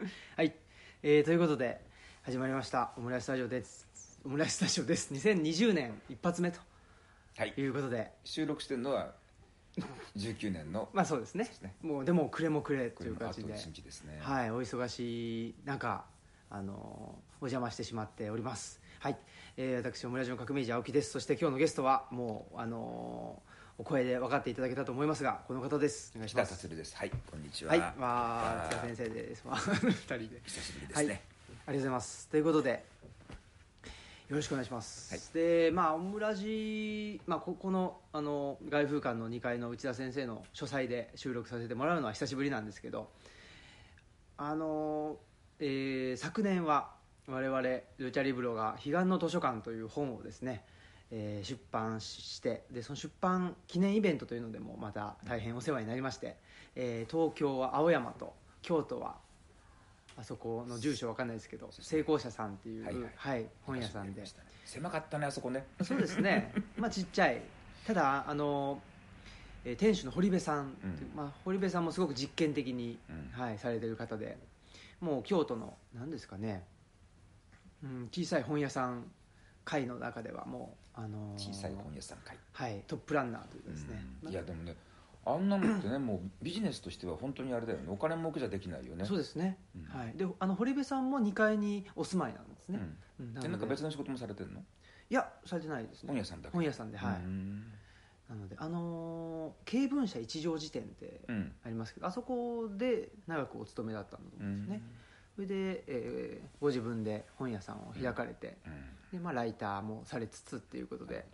はい、えーということで始まりました。オムライススタジオです。オムライススタジオです。2020年一発目とはい。いうことで。収録してるのは19年のまあそうですね。ね。もうでも暮れも暮れというこれもあと形で1日ですね。はい。お忙しい中あのお邪魔してしまっております。はい、えー私オムラジオの革命児青木です。そして今日のゲストはもうあのお声で分かっていただけたと思いますがこの方ですお願いし北ます達ですはいこんにちははい、まあ、先生です。まあ、二人で。久しぶりですはい、あねりがとうございます。ということで。よろしくお願いします。はいで、まあ、オムラジ、まあ、ここの、あの、外風館の2階の内田先生の書斎で収録させてもらうのは久しぶりなんですけど。あの、えー昨年は、我々、ルチャリブロが彼岸の図書館という本をですね。えー出版してでその出版記念イベントというのでもまた大変お世話になりまして、えー東京は青山と京都はあそこの住所わかんないですけど成功者さんっていう、ははい。いはい本屋さんで。狭かったねあそこね。そうですね。まあちっちゃい。ただあの、えー店主の堀部さんうん。まあ、堀部さんもすごく実験的に、うん。はい、されてる方でもう京都の何ですかね、うん、小さい本屋さん会の中ではもう、あのー小さい本屋さん会。はい、トップランナーというかですね、うん。いやでもねあんなのってね もうビジネスとしては本当にあれだよね。お金儲けじゃできないよね。そうですね、うん。はい、であの堀部さんも2階にお住まいなんですね、うん。うん。でなんか別の仕事もされてるの？いやされてないですね。本屋さんだけ。本屋さんではい、うん。なのであのー経文社一条辞典ってうん。ありますけど、あそこで長くお勤めだったんだと思うん。ですね、それで、えーご自分で本屋さんを開かれて、うんでまあ、ライターもされつつっていうことで。ね。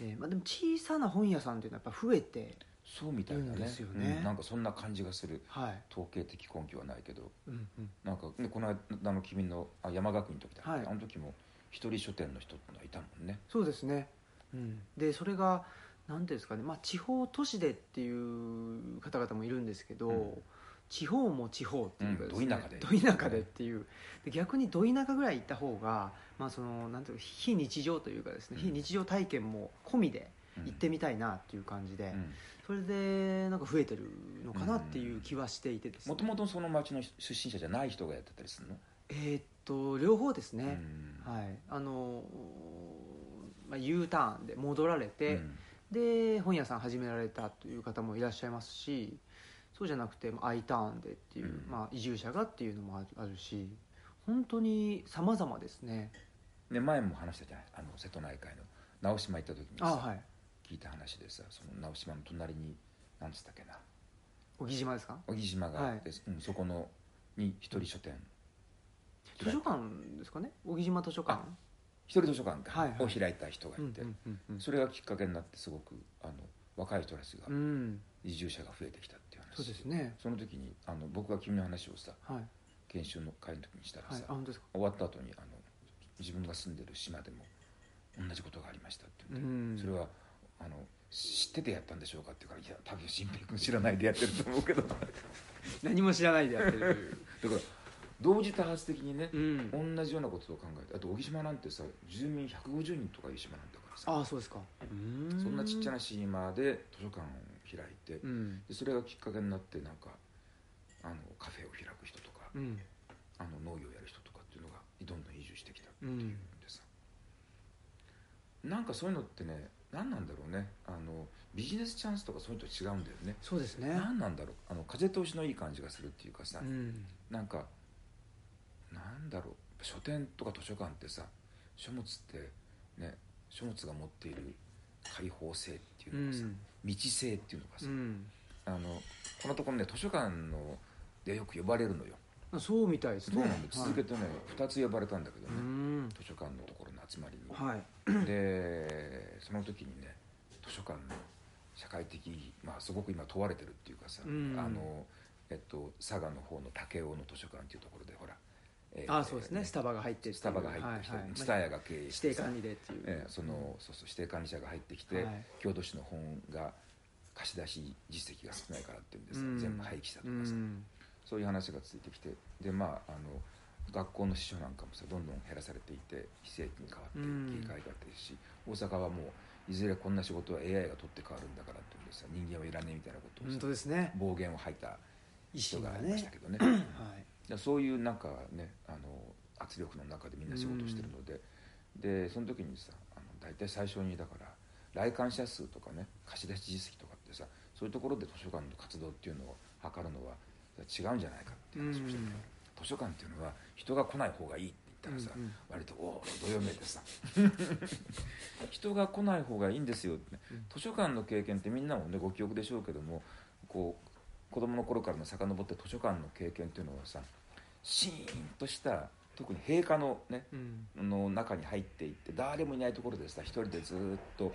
えーまあ、でも小さな本屋さんっていうのはやっぱ増えて。そうみたいだね。すよね。うんなんかそんな感じがする。はい、統計的根拠はないけど。うんうん、なんか、ね、この間の君のあ山学院の時だ。はい。あの時も一人書店の人ってのはいたもんね。そうですね、うん、でそれが何ていうんですかね、まあ、地方都市でっていう方々もいるんですけど、うん地方も地方っていうかですね、うんど田舎で。ど田舎でっていう。で逆にど田舎ぐらい行った方が、まあ、そのなんていうか非日常というかですね、うん。非日常体験も込みでうん。行ってみたいなっていう感じで、うん。それでなんか増えてるのかなっていう気はしていてですね。もともとその町の出身者じゃない人がやってたりするの、えーっと両方ですね、うん。はい。あのまあ、U ターンで戻られて、うん。で本屋さん始められたという方もいらっしゃいますしそうじゃなくてまあ I ターンでっていう、うん。まあ、移住者がっていうのもあるし本当に様々ですね。ね前も話したじゃないあの瀬戸内海の直島行った時にさ、あはい。聞いた話でさその直島の隣に何つったっけな。小木島ですか？小木島があって、うん、そこのに一人書店。図書館ですかね？小木島図書館？一人図書館か、はいはい。を開いた人がいて、うんうんうんうん。それがきっかけになってすごくあの若い人たちがうん。移住者が増えてきたっていう。話そうですね。その時にあの僕が君の話をさはい。研修の会の時にしたらさ、はい。あ本当ですか？終わった後にあの自分が住んでる島でも同じことがありましたってう言って、ん。それはあの知っててやったんでしょうかって言うからいや多分新平君知らないでやってると思うけど。だ か何も知らないでやってるという。ら同時多発的にね、うん。同じようなことを考えてあと小木島なんてさ住民150人とかいう島なんだからさ。ああそうですか。そんなちっちゃなな島で図書館を開いて、うん。でそれがきっかけになってなんかあのカフェを開く人とか、うん。あの農業をやる人とかっていうのがどんどん移住してきたっていうんうん。でさ、なんかそういうのってね何なんだろうね。あのビジネスチャンスとかそういうのと違うんだよね。そうですね。何なんだろう。あの風通しのいい感じがするっていうかさ、うん。なんかなんだろう。書店とか図書館ってさ書物ってね書物が持っている開放性っていうのかさ、うん。道性っていうのがさ、うん。あのこのところね図書館のでよく呼ばれるのよ。そうみたいですね。そうなんで続けてね、2つ呼ばれたんだけどうね、ん。図書館のところの集まりに、はい。でその時にね図書館の社会的まあすごく今問われてるっていうかさ、うん。あのえっと佐賀の方の武雄の図書館っていうところでほら、えああそうですね。スタバが入ってスタバが入ってきてはいはい。蔦屋、が経営指してさ。定管理でっていう、ええそのそうそう指定管理者が入ってきて、はい。郷土史の本が貸し出し実績が少ないからっていうんです、うん。全部廃棄したとうかさ、ん。そういう話がついてきて。でまああの学校の司書なんかもさどんどん減らされていて非正規に変わってうん。切り替えがってるし、大阪はもういずれこんな仕事は AI が取って変わるんだからっていうんでさ人間はいらねえみたいなことを本さ当ですね。暴言を吐いた意人がありましたけどね。はい。でそういうなんかねあの圧力の中でみんな仕事してるので、でその時にさあの大体最初にだから来館者数とかね貸し出し実績とかってさそういうところで図書館の活動っていうのを測るのは違うんじゃないかっていう話をしてた、うん。図書館っていうのは人が来ない方がいいって言ったらさ、うんうん。割とおおどよめでさ。人が来ない方がいいんですよって、ねうん。図書館の経験ってみんなもねご記憶でしょうけどもこう子供の頃からの遡って図書館の経験っていうのはさシーンとした特に閉館のねうんの中に入っていって誰もいないところでさ一人でずっと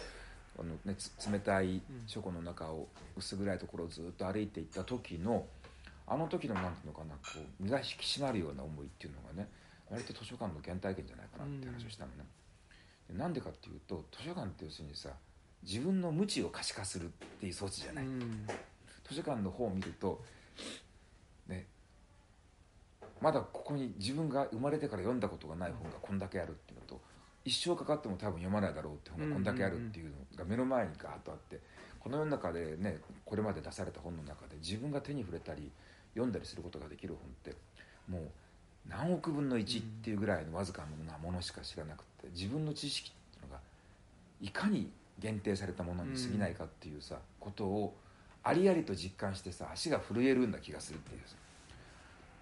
あの、ね、つ冷たい書庫の中を薄暗いところをずっと歩いていった時のあの時のなんていうのかなこう身が引き締まるような思いっていうのがね割と図書館の原体験じゃないかなって話をしたのね。でなんでかっていうと図書館って要するにさ自分の無知を可視化するっていう装置じゃない。うん図書館の本を見るとねまだここに自分が生まれてから読んだことがない本がこんだけあるっていうのと一生かかっても多分読まないだろうって本がこんだけあるっていうのが目の前にガーッとあってこの世の中でねこれまで出された本の中で自分が手に触れたり読んだりすることができる本ってもう何億分の1っていうぐらいのわずかなものしか知らなくて自分の知識っていうのがいかに限定されたものに過ぎないかっていうさことをありありと実感してさ足が震えるんだ気がするっていうさ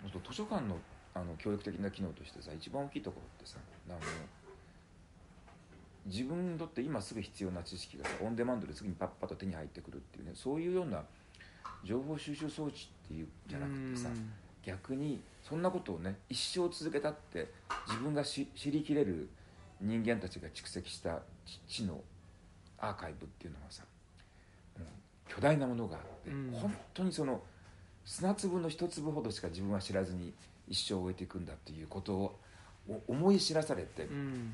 図書館のあの教育的な機能としてさ一番大きいところってさあの自分にとって今すぐ必要な知識がさオンデマンドですぐにパッパと手に入ってくるっていうねそういうような情報収集装置っていうんじゃなくてさうん。逆にそんなことをね一生続けたって自分がし知りきれる人間たちが蓄積した知知のアーカイブっていうのはさもう巨大なものがあって、うん。本当にその砂粒の一粒ほどしか自分は知らずに一生を終えていくんだっていうことをお思い知らされてうん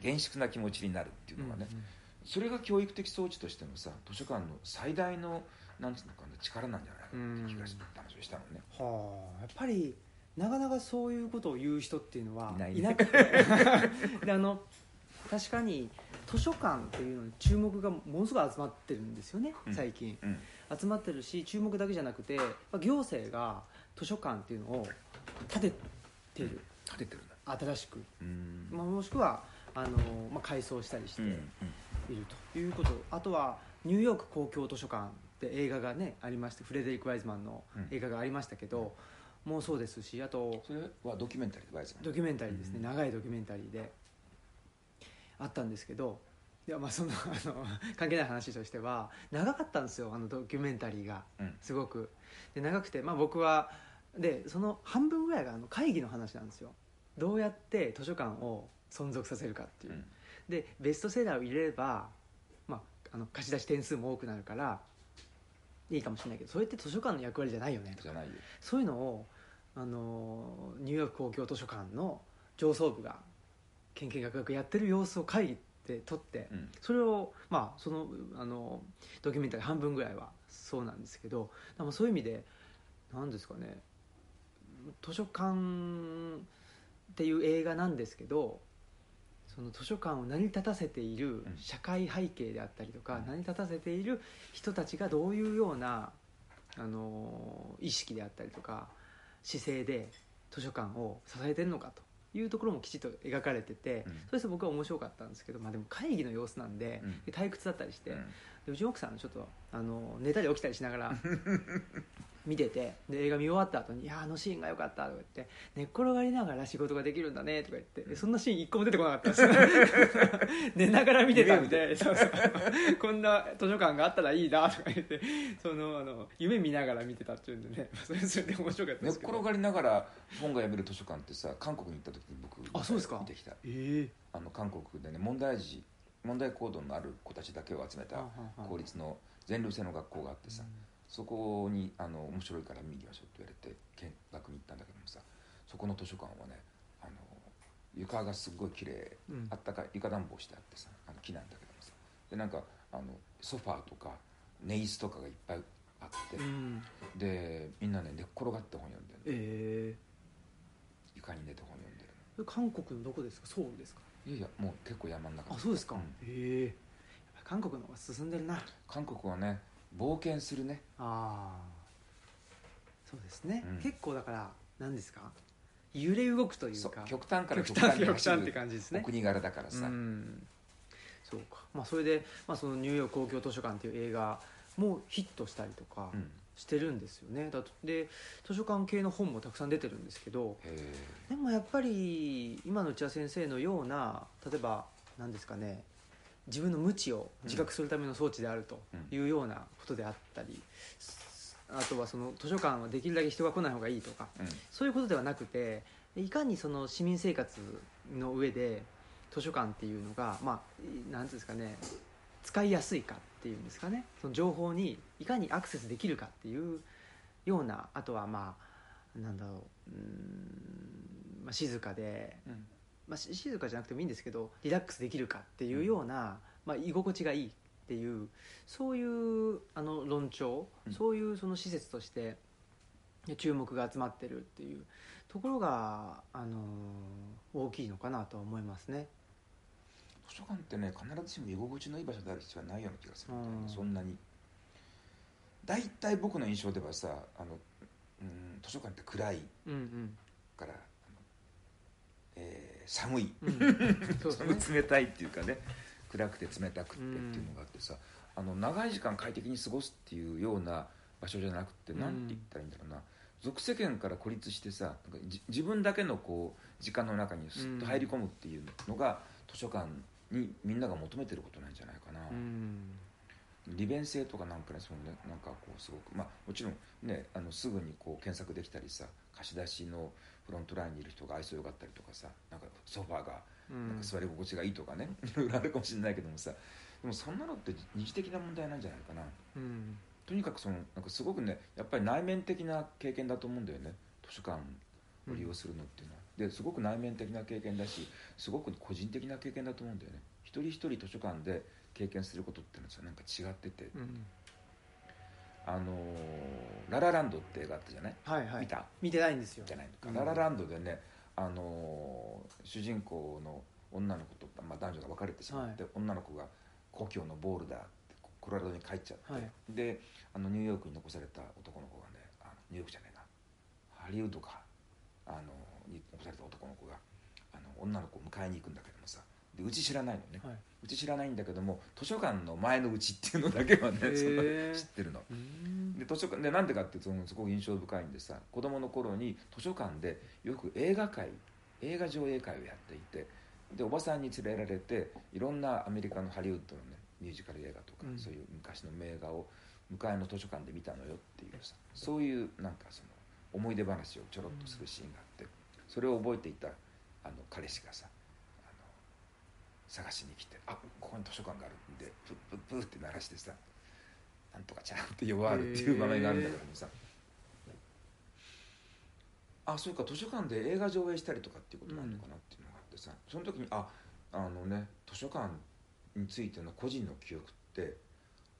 厳粛な気持ちになるっていうのがね、うんそれが教育的装置としてのさ図書館の最大のなんつうのかな力なんじゃないかなって気がするって話をしたのね。はあ。やっぱりなかなかそういうことを言う人っていうのはいないね。なくて。であの確かに図書館っていうのに注目がものすごい集まってるんですよねうん。最近、うん集まってるし注目だけじゃなくてまあ行政が図書館っていうのを建ててる。立ててるな新しく、うん。まあ、もしくはあの、まあ、改装したりしてうんうん。いるということ、あとはニューヨーク公共図書館って映画がねありましてフレデリック・ワイズマンの映画がありましたけど、もうそうですしあとそれはドキュメンタリーでバイズマン。ドキュメンタリーですね、うん。長いドキュメンタリーであったんですけどいやまあそのあの 関係ない話としては長かったんですよあのドキュメンタリーが。うん。すごく。で長くて、まあ、僕はでその半分ぐらいがあの会議の話なんですよ。どうやって図書館を存続させるかっていう、うん。でベストセラーを入れれば、まあ、あの貸し出し点数も多くなるからいいかもしれないけどそれって図書館の役割じゃないよね。とじゃないよ。そういうのをあのニューヨーク公共図書館の上層部が研究学学やってる様子を会議で撮って、うん。それをまあそのあのドキュメンタリー半分ぐらいはそうなんですけどでもそういう意味で何ですかね図書館っていう映画なんですけどその図書館を成り立たせているうん。社会背景であったりとか、うん。成り立たせている人たちがどういうようなあの意識であったりとか姿勢で図書館を支えてるのかというところもきちっと描かれてて、うん。それして僕は面白かったんですけど、まあ、でも会議の様子なんで,、うん。退屈だったりして、うん。でうちの奥さんちょっとあの寝たり起きたりしながら 見ててで映画見終わった後に「いやあのシーンが良かった」とか言って「寝っ転がりながら仕事ができるんだね」とか言ってでそんなシーン一個も出てこなかったんですよ。寝ながら見てたんでそうそう。こんな図書館があったらいいなとか言ってそのあの夢見ながら見てたっていうんでね。それそれで面白かった寝っ転がりながら本が読める図書館ってさ韓国に行った時に僕あそうですか？見てきた。ええ。あの韓国でね問題児問題行動のある子たちだけを集めた公立の全寮制の学校があってさ、そこにあの面白いから見に行きましょうって言われて見学に行ったんだけどもさそこの図書館はねあの床がすっごい綺麗、うん。あったかい床暖房してあってさあの木なんだけどもさでなんかあのソファーとか寝椅子とかがいっぱいあって、うん。でみんなね寝っ転がって本読んでるえ床に寝て本読んでるえ韓国のどこですか？ソウルですか？いやいやもう結構山の中あそうですか、ん。ええ。韓国の方が進んでるな。韓国はね冒険するね。ああそうですね、うん。結構だから何ですか？揺れ動くというそうか極端から極端に走極端ってる感じですね。お国柄だからさ、うん。そうか、まあ、それで、まあ、そのニューヨーク公共図書館っていう映画もヒットしたりとかうん。してるんですよね、だとで図書館系の本もたくさん出てるんですけどへでもやっぱり今の内田先生のような例えば何ですかね自分の無知を自覚するための装置であるというようなことであったり、あとはその図書館はできるだけ人が来ない方がいいとかそういうことではなくていかにその市民生活の上で図書館っていうのがまあなんていうんですかね使いやすいかっていうんですかねその情報にいかにアクセスできるかっていうようなあとはまあなんだろううーん、まあ、静かで、うんまあ、し静かじゃなくてもいいんですけどリラックスできるかっていうような、まあ、居心地がいいっていうそういうあの論調、うん。そういうその施設として注目が集まってるっていうところが、あの大きいのかなとは思いますね。図書館ってね必ずしも居心地のいい場所である必要はないような気がするんだよねうん。そんなに。大体僕の印象ではさあの、うん、図書館って暗いうんから、あのえー寒い。うん。うん、そうですね。冷たいっていうかね暗くて冷たくてっていうのがあってさ、あの長い時間快適に過ごすっていうような場所じゃなくてうん。なんて言ったらいいんだろうな、俗世間から孤立してさ自分だけのこう時間の中にスッと入り込むっていうのが、図書館にみんなが求めてることなんじゃないかな、うん。利便性とかなんかねそのね。なんかこうすごく。まあもちろんねあのすぐにこう検索できたりさ貸し出しのフロントラインにいる人が愛想よかったりとかさなんかソファーがうん。なんか座り心地がいいとかね、いろいろあるかもしれないけどもさでもそんなのって二次的な問題なんじゃないかな。うん。とにかくそのなんかすごくねやっぱり内面的な経験だと思うんだよね。図書館を利用するのっていうのは、ですごく内面的な経験だしすごく個人的な経験だと思うんだよね。一人一人図書館で経験することっていうのはさなんか違ってて、うんあのーララランド」って映画あったじゃない、はいはい。見た？見てないんですよ。じゃないのか、うん。ララランドでね、あのー主人公の女の子と、まあ、男女が別れてしまって、女の子が故郷のボールダーってコロラドに帰っちゃって、はい。であのニューヨークに残された男の子がねあのニューヨークじゃないな。ハリウッドか。あのに残された男の子があの女の子を迎えに行くんだけどうち知らないのね、はいうち知らないんだけども図書館の前のうちっていうのだけはね、へそ知ってるの。うん。で図書館でなんでかっていうとそのすごく印象深いんでさ子供の頃に図書館でよく映画会映画上映会をやっていてでおばさんに連れられていろんなアメリカのハリウッドのねミュージカル映画とか、うん。そういう昔の名画を向かいの図書館で見たのよっていうさそういうなんかその思い出話をちょろっとするシーンがあってそれを覚えていたあの彼氏がさ探しに来て「あここに図書館があるんでプップップッって鳴らしてさなんとかちゃんって呼ばわるっていう場面があるんだけどもさ。あそうか図書館で映画上映したりとかっていうことがあるのかなっていうのがあってさ、その時にああのね図書館についての個人の記憶って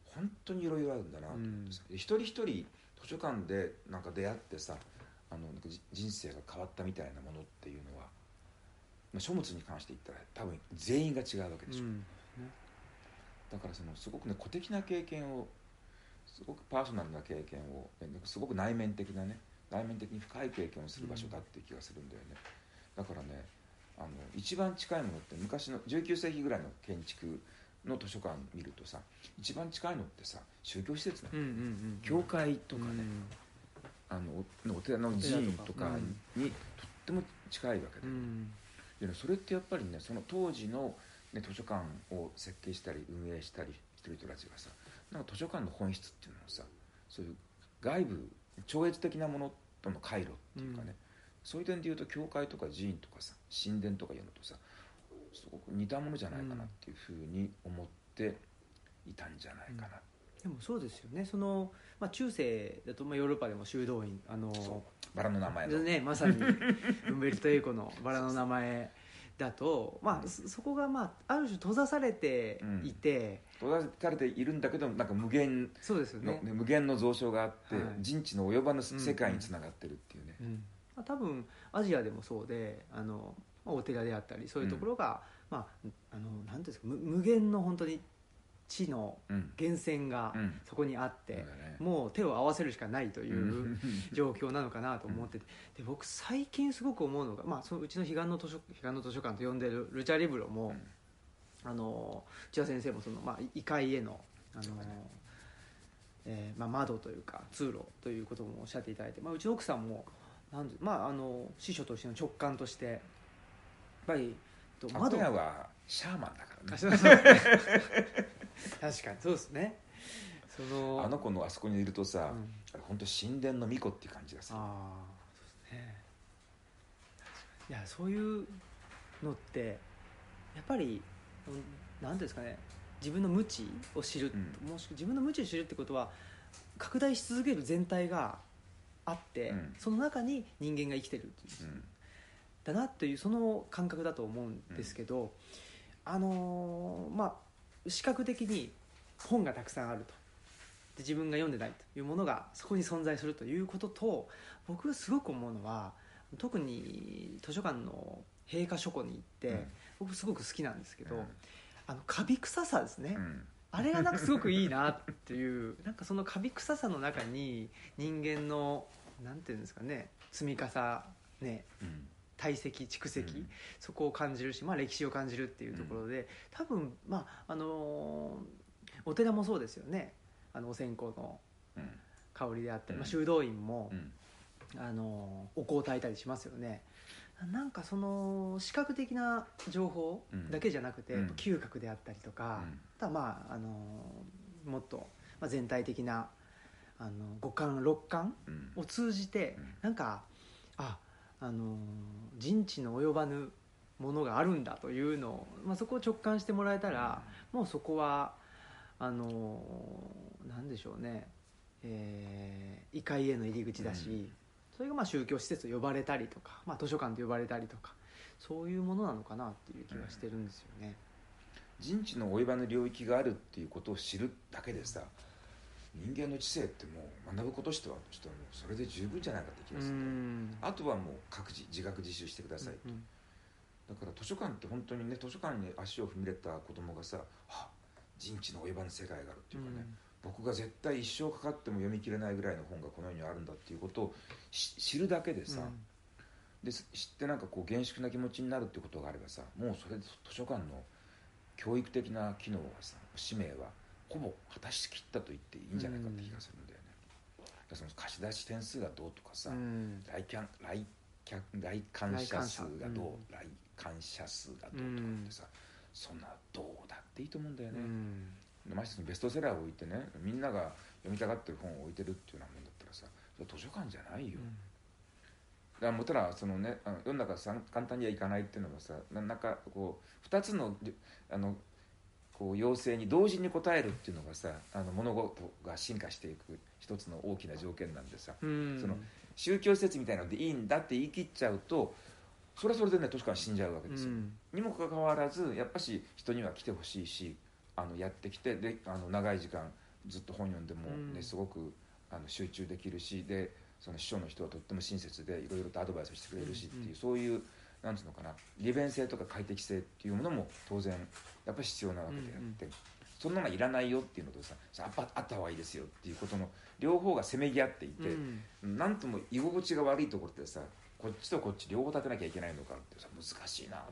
本当にいろいろあるんだなと思ってさ、で一人一人図書館でなんか出会ってさあのなんかじ人生が変わったみたいなものっていうのは、まあ、書物に関して言ったら多分全員が違うわけでしょ、うん。だからそのすごくね個的な経験をすごくパーソナルな経験をすごく内面的なね内面的に深い経験をする場所だっていう気がするんだよね、だからねあの一番近いものって昔の19世紀ぐらいの建築の図書館見るとさ一番近いのってさ宗教施設なんうんうん教会とかね、うん。あのおお寺の寺院とかにとっても近いわけで,、うんでねそれってやっぱりねその当時の、ね、図書館を設計したり運営したりしてる人たちがさなんか図書館の本質っていうのをさそういう外部超越的なものとの回路っていうかね、うん。そういう点でいうと教会とか寺院とかさ神殿とかいうのとさすごく似たものじゃないかなっていうふうに思っていたんじゃないかな、でもそうですよね。その、まあ、中世だと、まあ、ヨーロッパでも修道院あのバラの名前の、ね、まさにウンベルト・エコのバラの名前だと、まあ、そそこが、まあ、ある種閉ざされていて、閉ざされているんだけどなんか無限そうですよの、ね。ね無限の蔵書があって、はい。人知の及ばぬ世界につながってるっていうね、うんまあ、多分アジアでもそうであの、まあ、お寺であったりそういうところが、まあ、あのなんていうんですか無無限の本当に知のうん源泉がうん。そこにあって、もう手を合わせるしかないといううん。状況なのかなと思ってて、で僕最近すごく思うのが、まあ、そのうちの彼岸の図書彼岸の図書館と呼んでるルチャリブロも、あの内田先生もその、まあ、異界へのあの、えーまあ、窓というか通路ということもおっしゃっていただいて、まあ、うちの奥さんもなんで、まあ、あの師匠としての直感としてやっぱりとアトヤはシャーマンだからね確かにそうですね。そのあの子のあそこにいるとさ、うん。あれ本当神殿の巫女っていう感じがするああそうですね。いやそういうのってやっぱりうんなんていうんですかね自分の無知を知る、うもし自分の無知を知るってことは拡大し続ける全体があって、うん。その中に人間が生きてるっていううん。だなというその感覚だと思うんですけど、あのーまあ視覚的に本がたくさんあると。で自分が読んでないというものがそこに存在するということと僕がすごく思うのは特に図書館の閉館書庫に行って、うん。僕すごく好きなんですけど、うん。あのカビ臭さですね、うん。あれがなんかすごくいいなっていう なんかそのカビ臭さの中に人間のなんていうんですかね積み重ねうん堆積蓄積、うん。そこを感じるし、まあ、歴史を感じるっていうところで、多分、まああのーお寺もそうですよね。あのお線香のうん。香りであったり、うん。まあ、修道院もう、ん。あのーお香を焚いたりしますよね。なんかその視覚的な情報だけじゃなくて、嗅覚であったりとか、うん。あとはまあ、あのーもっと、まあ、全体的なあの五感六感うん。を通じて、うん。なんかああのー人知の及ばぬものがあるんだというのを、まあ、そこを直感してもらえたら、もうそこはあのーなんでしょうね、えー異界への入り口だし、うん。それがまあ宗教施設と呼ばれたりとか、まあ、図書館と呼ばれたりとかそういうものなのかなっていう気がしてるんですよね。人知の及ばぬ領域があるっていうことを知るだけでさ人間の知性ってもう学ぶこととしてはちょっともうそれで十分じゃないかって気うがする、んあとはもう各自自学自習してください、うんだから図書館って本当にね図書館に足を踏み入れた子供がさあ人知の及ばぬ世界があるっていうかね、僕が絶対一生かかっても読み切れないぐらいの本がこの世にあるんだっていうことをし知るだけでさ、で知ってなんかこう厳粛な気持ちになるってことがあればさもうそれで図書館の教育的な機能はさ使命はほぼ果たしきったと言っていいんじゃないかって気がするんだよね、だからその貸し出し点数がどうとかさ、うん。来客来客来館者数がどう来来館者数がどうとかってさ、そんなどうだっていいと思うんだよね、うん。ましてやベストセラーを置いてねみんなが読みたがってる本を置いてるっていうようなもんだったらさそれ図書館じゃないよ、だからもうただそのね世の中さん簡単にはいかないっていうのはさななんかこう2つのあのこう要請に同時に応えるっていうのがさあの物事が進化していく一つの大きな条件なんでさうん。その宗教施設みたいなのでいいんだって言い切っちゃうとそれはそれでね図書館死んじゃうわけですよ、うん。にもかかわらずやっぱし人には来てほしいしあのやってきてであの長い時間ずっと本読んでも、ねうん。すごくあの集中できるしでその師匠の人はとっても親切でいろいろとアドバイスしてくれるしっていう、うんうん。そういうなんつうのかな利便性とか快適性っていうものも当然やっぱり必要なわけであって、そんなのいらないよっていうのとささああった方がいいですよっていうことの両方がせめぎ合っていて、うん。なんとも居心地が悪いところってさこっちとこっち両方立てなきゃいけないのかってさ難しいな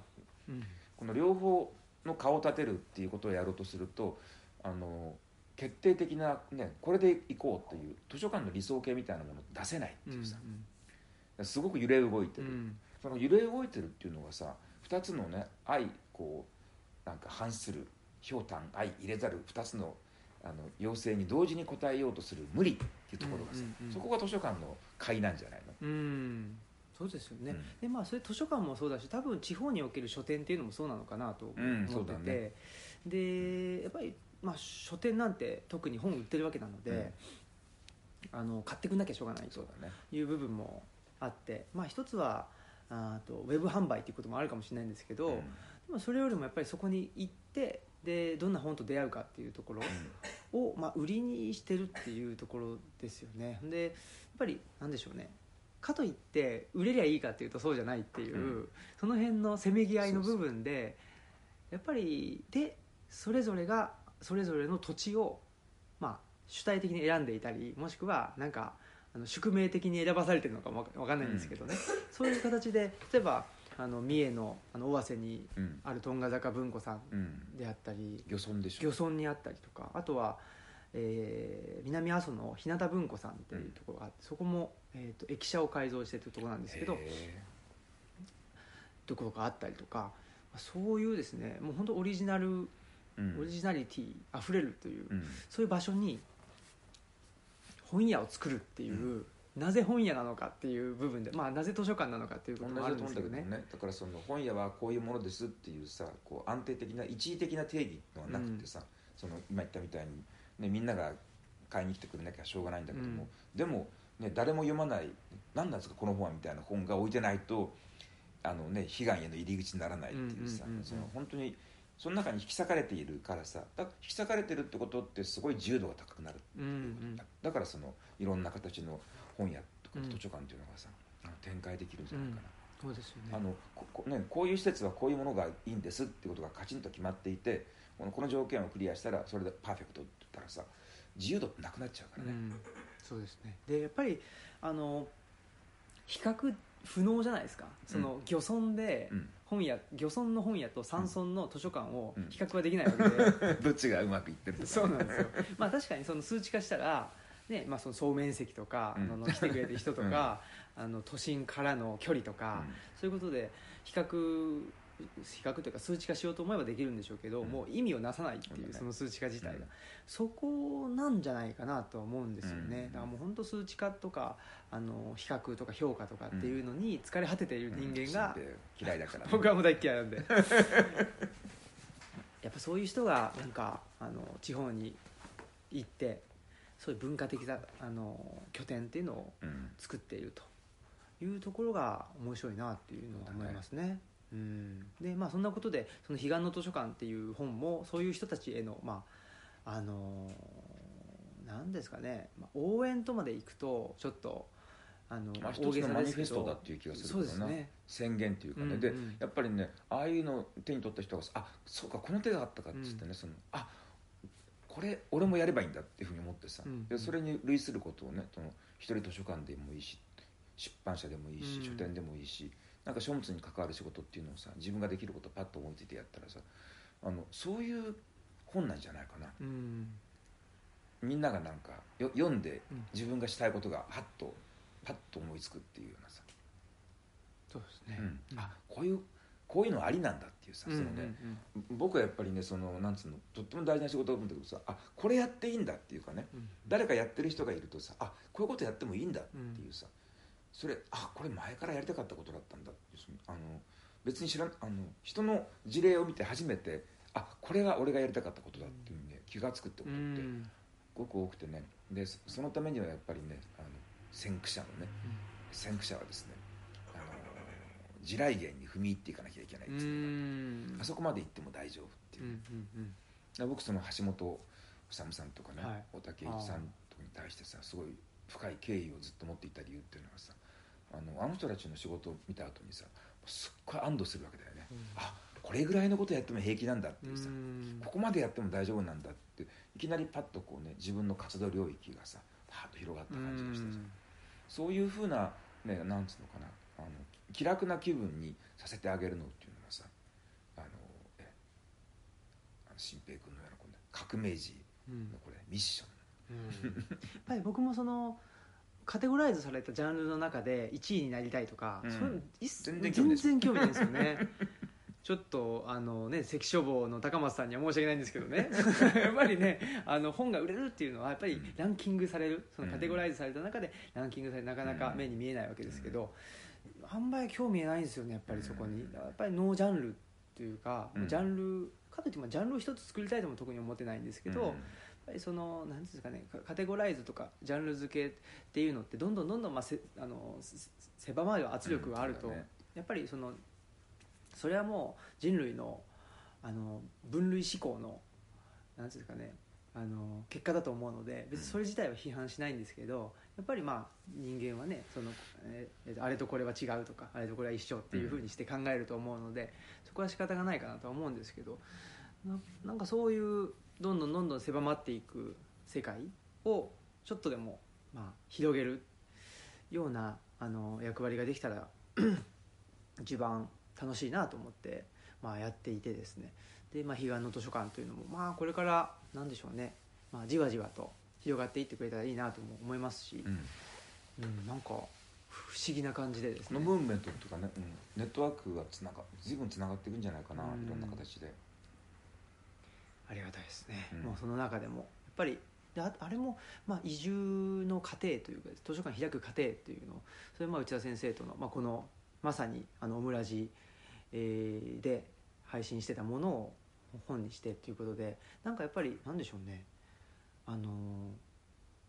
うん。この両方の顔を立てるっていうことをやろうとするとあの決定的な、ね、これでいこうっていう図書館の理想形みたいなものを出せないっていうさ、すごく揺れ動いてる、うん。その揺れ動いてるっていうのがさ2つのね愛こうなんか反するひょうたん愛入れざる2つのあの要請に同時に応えようとする無理っていうところがさ、うんうんうん。そこが図書館の買いなんじゃないの、うん。そうですよね、うん。でまあそれ図書館もそうだし多分地方における書店っていうのもそうなのかなと思ってて、だね。でやっぱり、まあ、書店なんて特に本売ってるわけなので、あの買ってくんなきゃしょうがないという部分もあって、まあ、一つはあとウェブ販売ということもあるかもしれないんですけど、うんでもそれよりもやっぱりそこに行ってでどんな本と出会うかっていうところを、まあ、売りにしてるっていうところですよね。でやっぱりなんでしょうね。かといって売れりゃいいかっていうとそうじゃないっていう、うん。その辺のせめぎ合いの部分でやっぱりでそれぞれがそれぞれの土地を、まあ、主体的に選んでいたりもしくはなんかあの宿命的に選ばされてるのかもわかんないんですけどね、そういう形で例えばあの三重のあの尾鷲にうん。あるトンガ坂文庫さんうん。であったり漁村でしょ。漁村にあったりとかあとは、えー南阿蘇の日向文庫さんっていうところがあって、そこも、えー、と駅舎を改造してるところなんですけどへところがあったりとかそういうですねもう本当オリジナル、ーうん。オリジナリティあふれるという、うん。そういう場所に本屋を作るっていう、なぜ本屋なのかっていう部分で、まあ、なぜ図書館なのかっていうこ同ともあるんですけどね。ねだからその本屋はこういうものですっていうさこう安定的な一時的な定義のがなくてさ、その今言ったみたいに、ね、みんなが買いに来てくれなきゃしょうがないんだけども、でも、ね、誰も読まない何なんですかこの本はみたいな本が置いてないとあの、ね、悲願への入り口にならないっていうさ、うんうんうんうんその本当にその中に引き裂かれているからさだ引き裂かれてるってことってすごい自由度が高くなるうんうん。だだからそのいろんな形の本屋とかうん。図書館っていうのがさ、あの展開できるんじゃないかな、そうですよね。あのここね、こういう施設はこういうものがいいんですってことがカチンと決まっていてこのこの条件をクリアしたらそれでパーフェクトって言ったらさ自由度なくなっちゃうからね、うん、そうですね。でやっぱりあの比較不能じゃないですか。その漁村でうん。本屋漁村の本屋と山村の図書館をうん。比較はできないわけで、どっちがうまくいってるとかそうなんですよ。まあ確かにその数値化したら、ねまあ、その総面積とか、うん。あの来てくれてる人とか、あの都心からの距離とか、そういうことで比較比較というか数値化しようと思えばできるんでしょうけど、うん。もう意味をなさないっていう、その数値化自体が、うん。そこなんじゃないかなとは思うんですよね、うん。だからもう本当数値化とかあの比較とか評価とかっていうのに疲れ果てている人間が、うん。嫌いだから、僕はもう大っ嫌いなんで。やっぱそういう人がなんかあの地方に行ってそういう文化的なあの拠点っていうのをうん。作っているというところが面白いなっていうのは思いますね。うん、でまあそんなことで「その彼岸の図書館」っていう本もそういう人たちへのまああのなんですかね、まあ、応援とまでいくとちょっとあのまあ、一つのマニフェストだっていう気がするそうけどな、ですね。宣言っていうかね、うんうん。でやっぱりねああいうのを手に取った人があそうかこの手があったかっつってね、そのあこれ俺もやればいいんだっていうふうに思ってさ、うん。でそれに類することをねその一人図書館でもいいし出版社でもいいし、うん。書店でもいいしなんか書物に関わる仕事っていうのをさ自分ができることをパッと思いついてやったらさあのそういう本なんじゃないかな。うん。みんながなんかよ読んでうん。自分がしたいことがハッとパッと思いつくっていうようなさ、そうですね、うん。あこういうこういうのありなんだっていうさ、うんそのね僕はやっぱりねそのなんつうのとっても大事な仕事だと思うんだけどさあこれやっていいんだっていうかねうん誰かやってる人がいるとさあこういうことやってもいいんだっていうさ、それあこれ前からやりたかったことだったんだっていうあの別に知らんあの人の事例を見て初めてあこれが俺がやりたかったことだっていうね気が付くってこうとってん。ごく多くてね。でそそのためにはやっぱりねあの先駆者のね先駆者はですね地雷原に踏み入っていかなきゃいけないっうていうあそこまで行っても大丈夫っていう。う、僕その橋本治さんとかね、はい。大竹一さんとかに対してさすごい深い敬意をずっと持っていた理由っていうのがさあのあの人たちの仕事を見た後にさすっごい安堵するわけだよね、うん。あこれぐらいのことやっても平気なんだっていうさ、うん。ここまでやっても大丈夫なんだっていきなりパッとこうね自分の活動領域がさパーッと広がった感じがしてさ、そういうふうなねなんつうのかなあの気楽な気分にさせてあげるのっていうのがさあのえあの新平君のようなこの革命児うんのこれミッション。うん。やっぱり僕もそのカテゴライズされたジャンルの中で1位になりたいとか、うん。そういうの一切全然興味ない。全然興味ないんですよね。ちょっとあのね関書房の高松さんには申し訳ないんですけどね。やっぱりねあの本が売れるっていうのはやっぱりランキングされるそのカテゴライズされた中でランキングされてなかなか目に見えないわけですけど、あんまり興味ないんですよねやっぱりそこに、やっぱりノージャンルっていうか、うん。ジャンルかといってもジャンルを一つ作りたいとも特に思ってないんですけど、やっぱりそのなんていうんですかねカカテゴライズとかジャンル付けっていうのってどんどんどんどん、まあ、せあのせ狭まる圧力があると、ねやっぱりそのそれはもう人類のあの分類思考のなんていうんですかねあの結果だと思うので別にそれ自体は批判しないんですけどやっぱりまあ人間はねその、えーあれとこれは違うとかあれとこれは一緒っていうふうにして考えると思うので、そこは仕方がないかなとは思うんですけどなんかそういうどんどんどんどん狭まっていく世界をちょっとでも、まあ、広げるようなあの役割ができたら 一番楽しいなと思って、まあ、やっていてですね。で、まあ、彼岸の図書館というのも、まあ、これからなんでしょうね、まあ、じわじわと広がっていってくれたらいいなとも思いますし、うん。うん、なんか不思議な感じでですね。そのムーブメントとかね、うん。ネットワークがつなが随分つながっていくんじゃないかな、うん。いろんな形で。ありがたいですね、うん。もうその中でもやっぱりでああれも、まあ、移住の過程というか図書館開く過程っていうのをそれまあ内田先生との、まあ、このまさにあのオムラジ、えーで配信してたものを本にしてっていうことでなんかやっぱりなんでしょうねあのー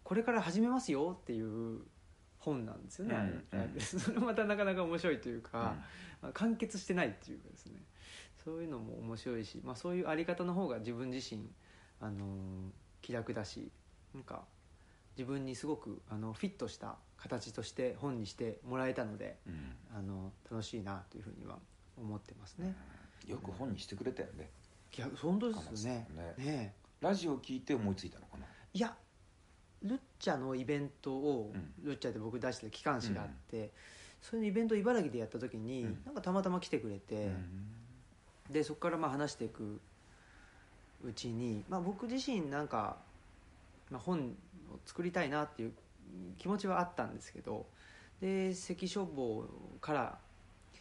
これから始めますよっていう本なんですよね、うんうん。それまたなかなか面白いというか、うん。まあ完結してないっていうかですね。そういうのも面白いし、まあ、そういうあり方の方が自分自身、あのー気楽だしなんか自分にすごくあのフィットした形として本にしてもらえたのでうん。あの楽しいなというふうには思ってますね。よく本にしてくれたよね。いや本当ですよね。ね。ねラジオ聞いて思いついたのかな？えいやルッチャのイベントを、うん。ルッチャで僕出してた機関誌があって、それのイベントを茨城でやった時に、うん。なんかたまたま来てくれて。うん。でそこからまあ話していくうちに、まあ、僕自身なんか、まあ、本を作りたいなっていう気持ちはあったんですけどで関書房から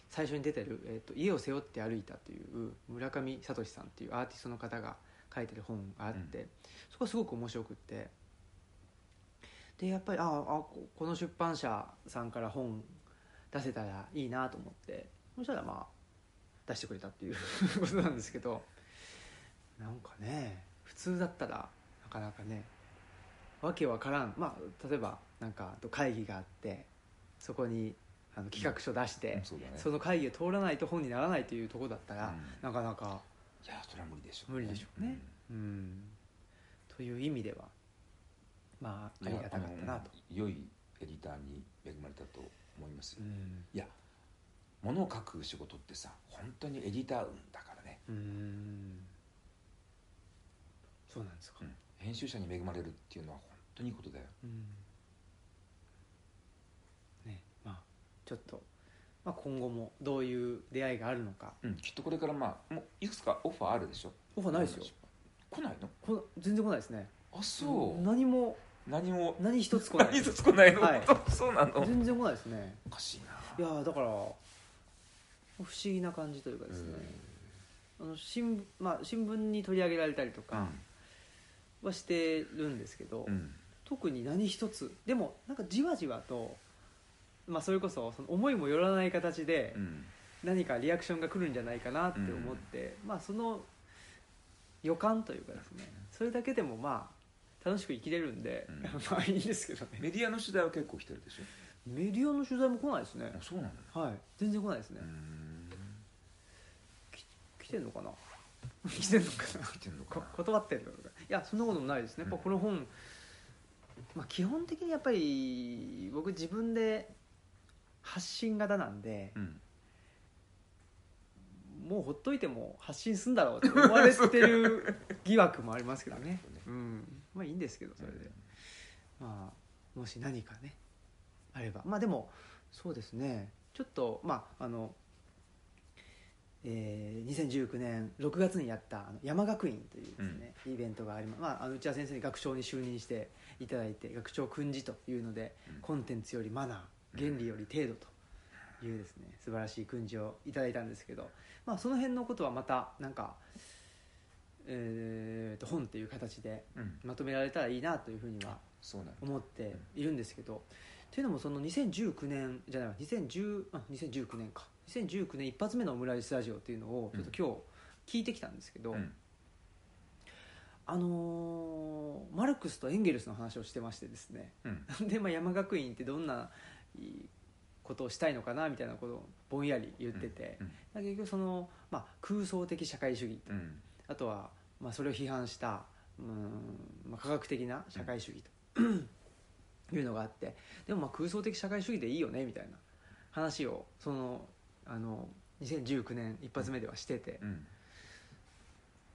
最初に出てる「えー、と家を背負って歩いた」という村上聡さんっていうアーティストの方が書いてる本があって、そこはすごく面白くって。でやっぱりああここの出版社さんから本出せたらいいなと思ってそしたらまあ出してくれたっていう ことなんですけどなんかね普通だったらなかなかねわけわからん。まあ例えばなんか会議があってそこにあの企画書出して、うんそね。その会議を通らないと本にならないというところだったら、うん。なかなかいやそれは無理でしょう無理でしょうね、うん。という意味ではまあありがたかったなと、良いエディターに恵まれたと思いますよ、うん。いや物を書く仕事ってさ本当にエディター運だからね、うん。そうなんですか、うん。編集者に恵まれるっていうのは本当にいいことだよ。うん。ねまあちょっと、まあ、今後もどういう出会いがあるのか。うん、きっとこれからまあもういくつかオファーあるでしょ？オファーないですよ。来ないの？こ全然来ないですね。あそう。何も何も。何一つ来ない。何一つ来ないの、はい。そうなの？全然来ないですね。おかしいな。いやーだから不思議な感じというかですね、あの新聞まあ、新聞に取り上げられたりとかはしてるんですけど、うん、うん。特に何一つ。でもなんかじわじわと、まあ、それこそその思いもよらない形でうん。何かリアクションが来るんじゃないかなって思って、まあその予感というかですねそれだけでもまあ楽しく生きれるんで、うん。まあいいんですけどね。メディアの取材は結構来てるでしょ？メディアの取材も来ないですね。あそうなのはい。全然来ないですね、うん。来てんのかな？来てんのかな？来てんのかこな断ってんのとかいやそんなこともないですね。やっぱこの本、まあ、基本的にやっぱり僕自分で発信型なんでうん。もうほっといても発信すんだろうって思われてる疑惑もありますけどね。うん。まあいいんですけどそれで、まあもし何かねあれば。まあでもそうですね。ちょっとまああのえー2019年6月にやったあの山学院というですね、イベントがあります、まあ、あの内田先生に学長に就任していただいて学長訓示というので、うん。コンテンツよりマナー原理より程度というですね素晴らしい訓示をいただいたんですけど、まあ、その辺のことはまたなんか、えーと本っていう形でうん。まとめられたらいいなというふうには思っているんですけど、というのもその2019年じゃないわ2010あ2019年か。2019年一発目のオムライスラジオっていうのをちょっと今日聞いてきたんですけど、うん。あのーマルクスとエンゲルスの話をしてましてですね。うん。で、まあ、山学院ってどんないいことをしたいのかなみたいなことをぼんやり言ってて、うん結局その、まあ、空想的社会主義と。うん。あとは、まあ、それを批判したうん、まあ、科学的な社会主義と。いうのがあって。でもまあ空想的社会主義でいいよねみたいな。話をそのあの2019年一発目ではしてて。うん。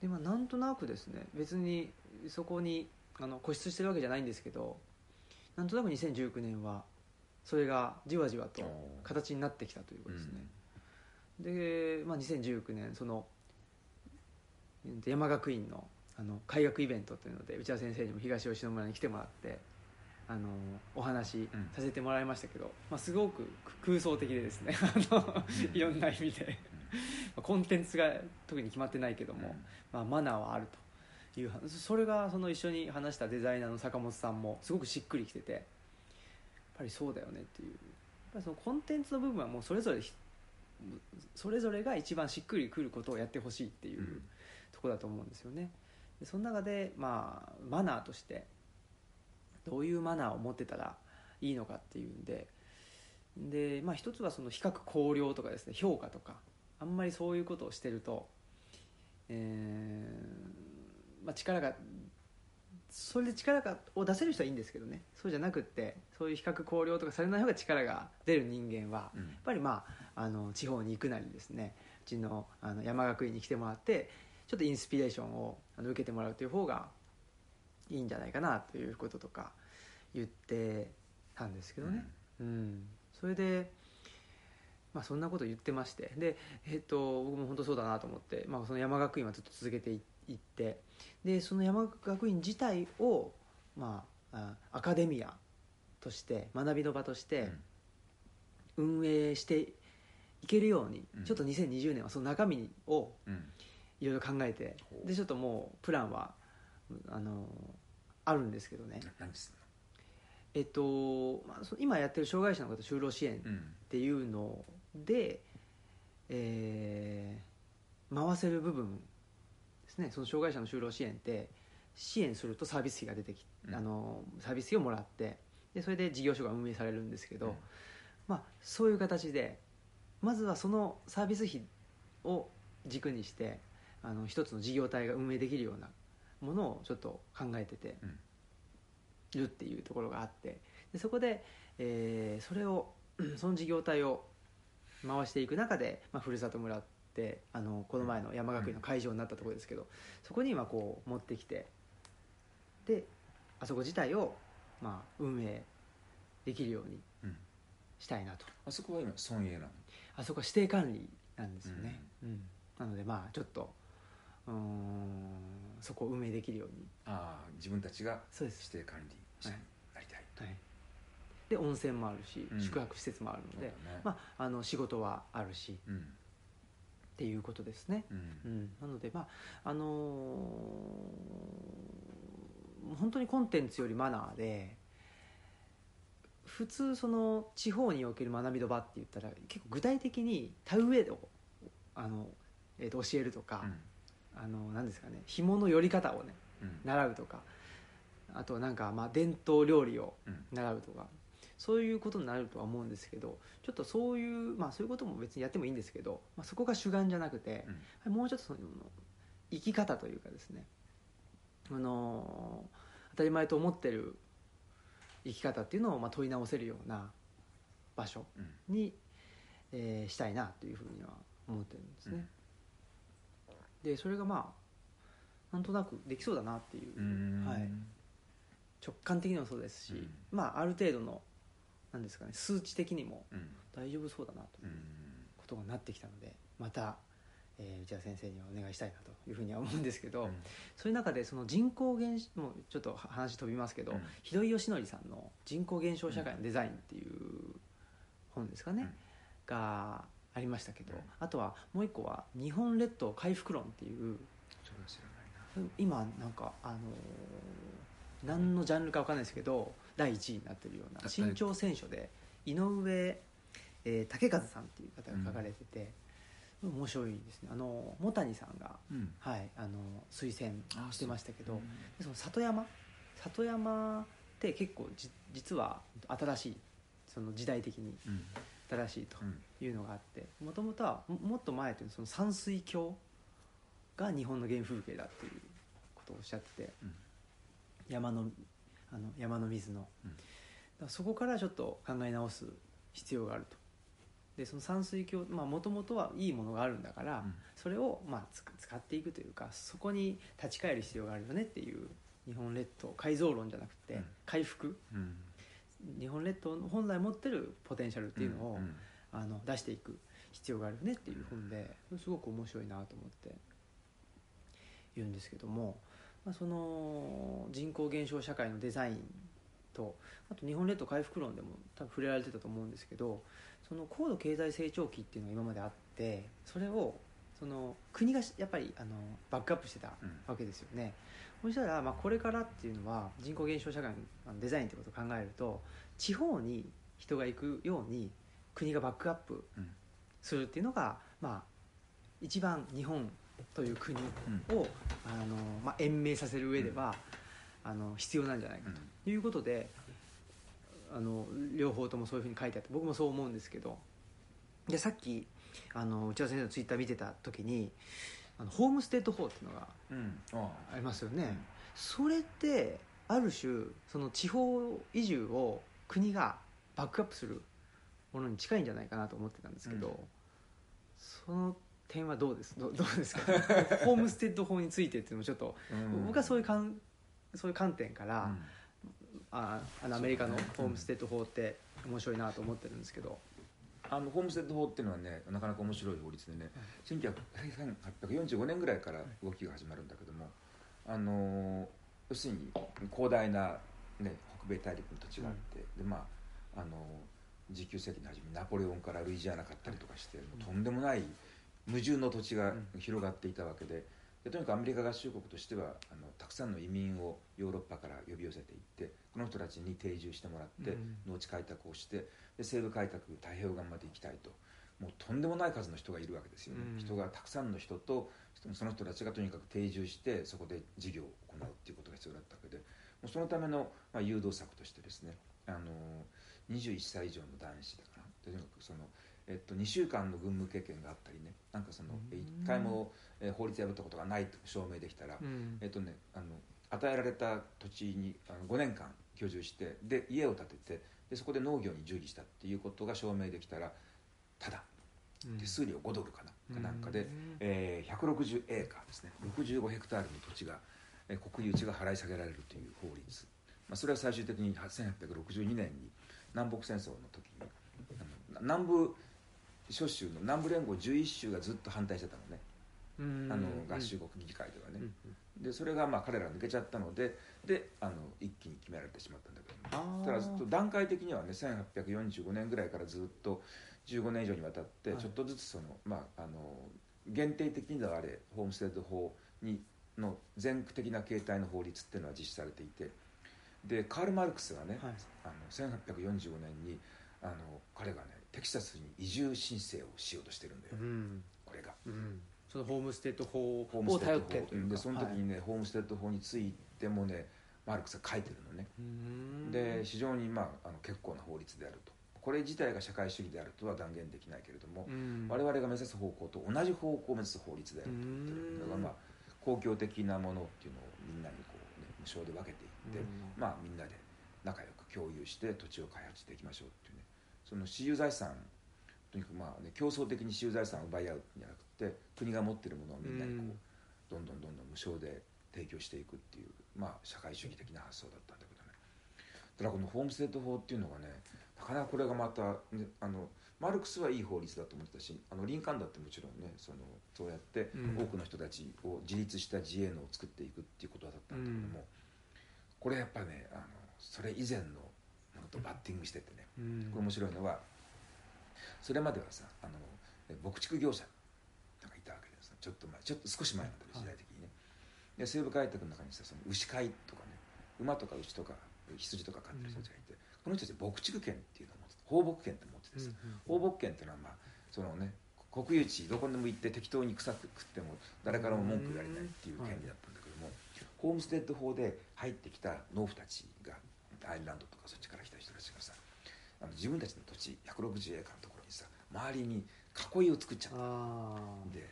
でまあなんとなくですね。別にそこにあの固執してるわけじゃないんですけど。なんとなく2019年はそれがじわじわと形になってきたということですね、で、まあ、2019年そのうん山学院のあの開学イベントというので内田先生にも東吉野村に来てもらってあのお話しさせてもらいましたけど、まあ、すごく空想的でですね。あのいろんな意味で。コンテンツが特に決まってないけども、まあ、マナーはあるという話それがその一緒に話したデザイナーの坂本さんもすごくしっくりきててぱりそうだよねっていう。やっぱりそのコンテンツの部分はもうそれぞれひそれぞれが一番しっくりくることをやってほしいっていう、うん。ところだと思うんですよね。でその中で、まあ、マナーとしてどういうマナーを持ってたらいいのかっていうんでで、まあ、一つはその比較考慮とかですね評価とかあんまりそういうことをしてると、えーまあ、力がそれで力がを出せる人はいいんですけどね。そうじゃなくってそういう比較考慮とかされない方が力が出る人間はうん。やっぱりまああの地方に行くなりですね。うちのあの山学院に来てもらってちょっとインスピレーションをあの受けてもらうという方がいいんじゃないかなということとか言ってたんですけどね、うん。それで、まあ、そんなこと言ってまして。で、えっと僕も本当そうだなと思って、まあ、その山学院はずっと続けていいってでその山学院自体を、まあ、あアカデミアとして学びの場として運営していけるように、うん。ちょっと2020年はその中身をうん。うんいろいろ考えてほう。でちょっともうプランはあのあるんですけどね。えっと、まあ、そ今やってる障害者の方就労支援っていうので、えー回せる部分ですねその障害者の就労支援って支援するとサービス費が出てき、うん。あのサービス費をもらってでそれで事業所が運営されるんですけど、うん。まあ、そういう形でまずはそのサービス費を軸にしてあの一つの事業体が運営できるようなものをちょっと考えててうん。るっていうところがあってでそこで、えーそれをうんその事業体を回していく中で、まあ、ふるさと村ってあのこの前の山学院の会場になったところですけど、そこに今こう持ってきてであそこ自体を、まあ、運営できるようにうん。したいなと。あそこは今村営なの？あそこは指定管理なんですよね、うん。なのでまあちょっとうーんそこを運営できるように。ああ自分たちがそうです。指定管理者になりたいはい、で温泉もあるし、うん。宿泊施設もあるので、ね。まあ、あの仕事はあるし。っうんていうことですね、うん。うん、なのでまああのー本当にコンテンツよりマナーで普通その地方における学びの場って言ったら結構具体的に田植えをあの、えー、と教えるとか、あの何ですかね紐の寄り方をねうん。習うとかあとはなんかまあ伝統料理をうん。習うとかそういうことになるとは思うんですけどちょっとそういうまあそういうことも別にやってもいいんですけど、まあ、そこが主眼じゃなくて、もうちょっとその生き方というかですねあの当たり前と思ってる生き方っていうのをまあ問い直せるような場所うん。に、えーしたいなというふうには思ってるんですね、でそれがまあなんとなくできそうだなっていう、うん。はい。直感的にもそうですし、うん。まあある程度のなんですかね数値的にもうん。大丈夫そうだなとういうん。ことがなってきたのでまた、えー内田先生にはお願いしたいなというふうには思うんですけど、うん。そういう中でその人口減少もうちょっと話飛びますけど、うん。ひどいよしのりさんの「人口減少社会のデザイン」っていう本ですかね、うん。がありましたけど、うん。あとはもう一個は「日本列島回復論」っていうそれは知らないな。今なんかあのー何のジャンルか分かんないですけど第1位になってるようなあ新潮選書で井上、えー竹和さんっていう方が書かれてて、面白いですね。あの茂谷さんが、うん。はい、あの推薦あしてましたけどうん。でその里山？里山って結構じ実は新しいその時代的にうん。新しいとうんいうのがあってもともとはももっと前というその山水橋が日本の原風景だっていうことをおっしゃっててうん。山のあの山の水の、うん。そこからちょっと考え直す必要があると。でその山水教もともとはいいものがあるんだから、うん。それをまあつ使っていくというかそこに立ち返る必要があるよねっていう日本列島改造論じゃなくて、うん。回復。うん。日本列島の本来持ってるポテンシャルっていうのを、あの出していく必要があるよねっていう本ですごく面白いなと思って言うんですけども、まあ、その人口減少社会のデザインとあと日本列島回復論でも多分触れられてたと思うんですけどその高度経済成長期っていうのが今まであってそれをその国がやっぱりあのバックアップしてたうんわけですよね。そしたら、まあ、これからっていうのは人口減少社会のデザインってことを考えると地方に人が行くように国がバックアップうんするっていうのが、まあ、一番日本という国を、あのまあ、延命させる上では、あの必要なんじゃないかということであの両方ともそういうふうに書いてあって僕もそう思うんですけどでさっきあの内田先生のツイッター見てた時にあのホームステッド法っていうのがうん。ああ。りますよね、それってある種その地方移住を国がバックアップするものに近いんじゃないかなと思ってたんですけど、うん。その点はどうです？どどうですか？ホームステッド法についてっていうのもちょっと、うん。僕はそういう観そういう観点から、うん。ああのアメリカのホームステッド法って面白いなと思ってるんですけど、あのホームステッド法っていうのはねなかなか面白い法律でね、1845年ぐらいから動きが始まるんだけども、あのー要するに広大な、ね、北米大陸の土地があって、でまああのー19世紀の初めにナポレオンからルイジアナ買ったりとかして、とんでもない矛盾の土地が広がっていたわけででとにかくアメリカ合衆国としてはあのたくさんの移民をヨーロッパから呼び寄せていってこの人たちに定住してもらって、うん。農地開拓をしてで西部開拓太平洋岸まで行きたいと。もうとんでもない数の人がいるわけですよね、うん。人がたくさんの人とその人たちがとにかく定住してそこで事業を行うっていうことが必要だったわけでもうそのための、まあ、誘導策としてですねあの21歳以上の男子だからとにかくその、えっと、2週間の軍務経験があったりね。なんかそのうん。1回も、えー法律破ったことがないと証明できたら、うん。えっとね、あの与えられた土地にあの5年間居住してで家を建ててでそこで農業に従事したっていうことが証明できたらただうん。手数料5ドルかな,、かなんかで、うんえー160エーカーですね。65ヘクタールの土地が、えー国有地が払い下げられるという法律、まあ、それは最終的に1862年に南北戦争の時にあの南部諸州の南部連合11州がずっと反対してたのね、うん。あの合衆国議会ではね、うんでそれがまあ彼らが抜けちゃったのでであの一気に決められてしまったんだけどもただずっと段階的にはね1845年ぐらいからずっと15年以上にわたってはい。ちょっとずつその、まああの限定的にはあれホームステッド法にの全区的な形態の法律っていうのは実施されていて。でカール・マルクスがね、はい。あの1845年にあの彼がねテキサスに移住申請をしようとしてるんだよ、うん。これが。うん。そのホームステッド法を頼ってというか。でその時はい。にね、ホームステッド法についてもねマルクスが書いてるのね、うん。で非常に、まあ、あの結構な法律であると。これ自体が社会主義であるとは断言できないけれども、うん。我々が目指す方向と同じ方向を目指す法律であると。言ってるうん。だからまあ公共的なものっていうのをみんなにこう、ね、無償で分けていって、うん。まあみんなで仲良く共有して土地を開発していきましょうっていうねその私有財産とにかくまあ、ね、競争的に私有財産を奪い合うんじゃなくて国が持ってるものをみんなにこう、うんどんどんどんどん無償で提供していくっていう、まあ、社会主義的な発想だったんだけどね。ただこのホームステッド法っていうのがねなかなかこれがまた、ね、あのマルクスはいい法律だと思ってたしあのリンカーンだってもちろんねそのそうやってうん。多くの人たちを自立した自衛能を作っていくっていうことだったんだけども、これやっぱねあのそれ以前のとバッティングしててねうん。これ面白いのはそれまではさあのえ牧畜業者なんかいたわけですちょっと前ちょっと少し前なんだけど時代的にね、で西部開拓の中にさその牛飼いとかね馬とか牛とか羊とか飼ってる人たちがいて、この人たち牧畜権っていうのを持って放牧権って持っててさ、放牧権っていうのはまあそのね国有地どこでも行って適当に草食っても誰からも文句言われないっていう権利だったんだけども、ホームステッド法で入ってきた農夫たちがアイルランドとかそっちから来たあの自分たちの土地160エーカーのところにさ周りに囲いを作っちゃった。で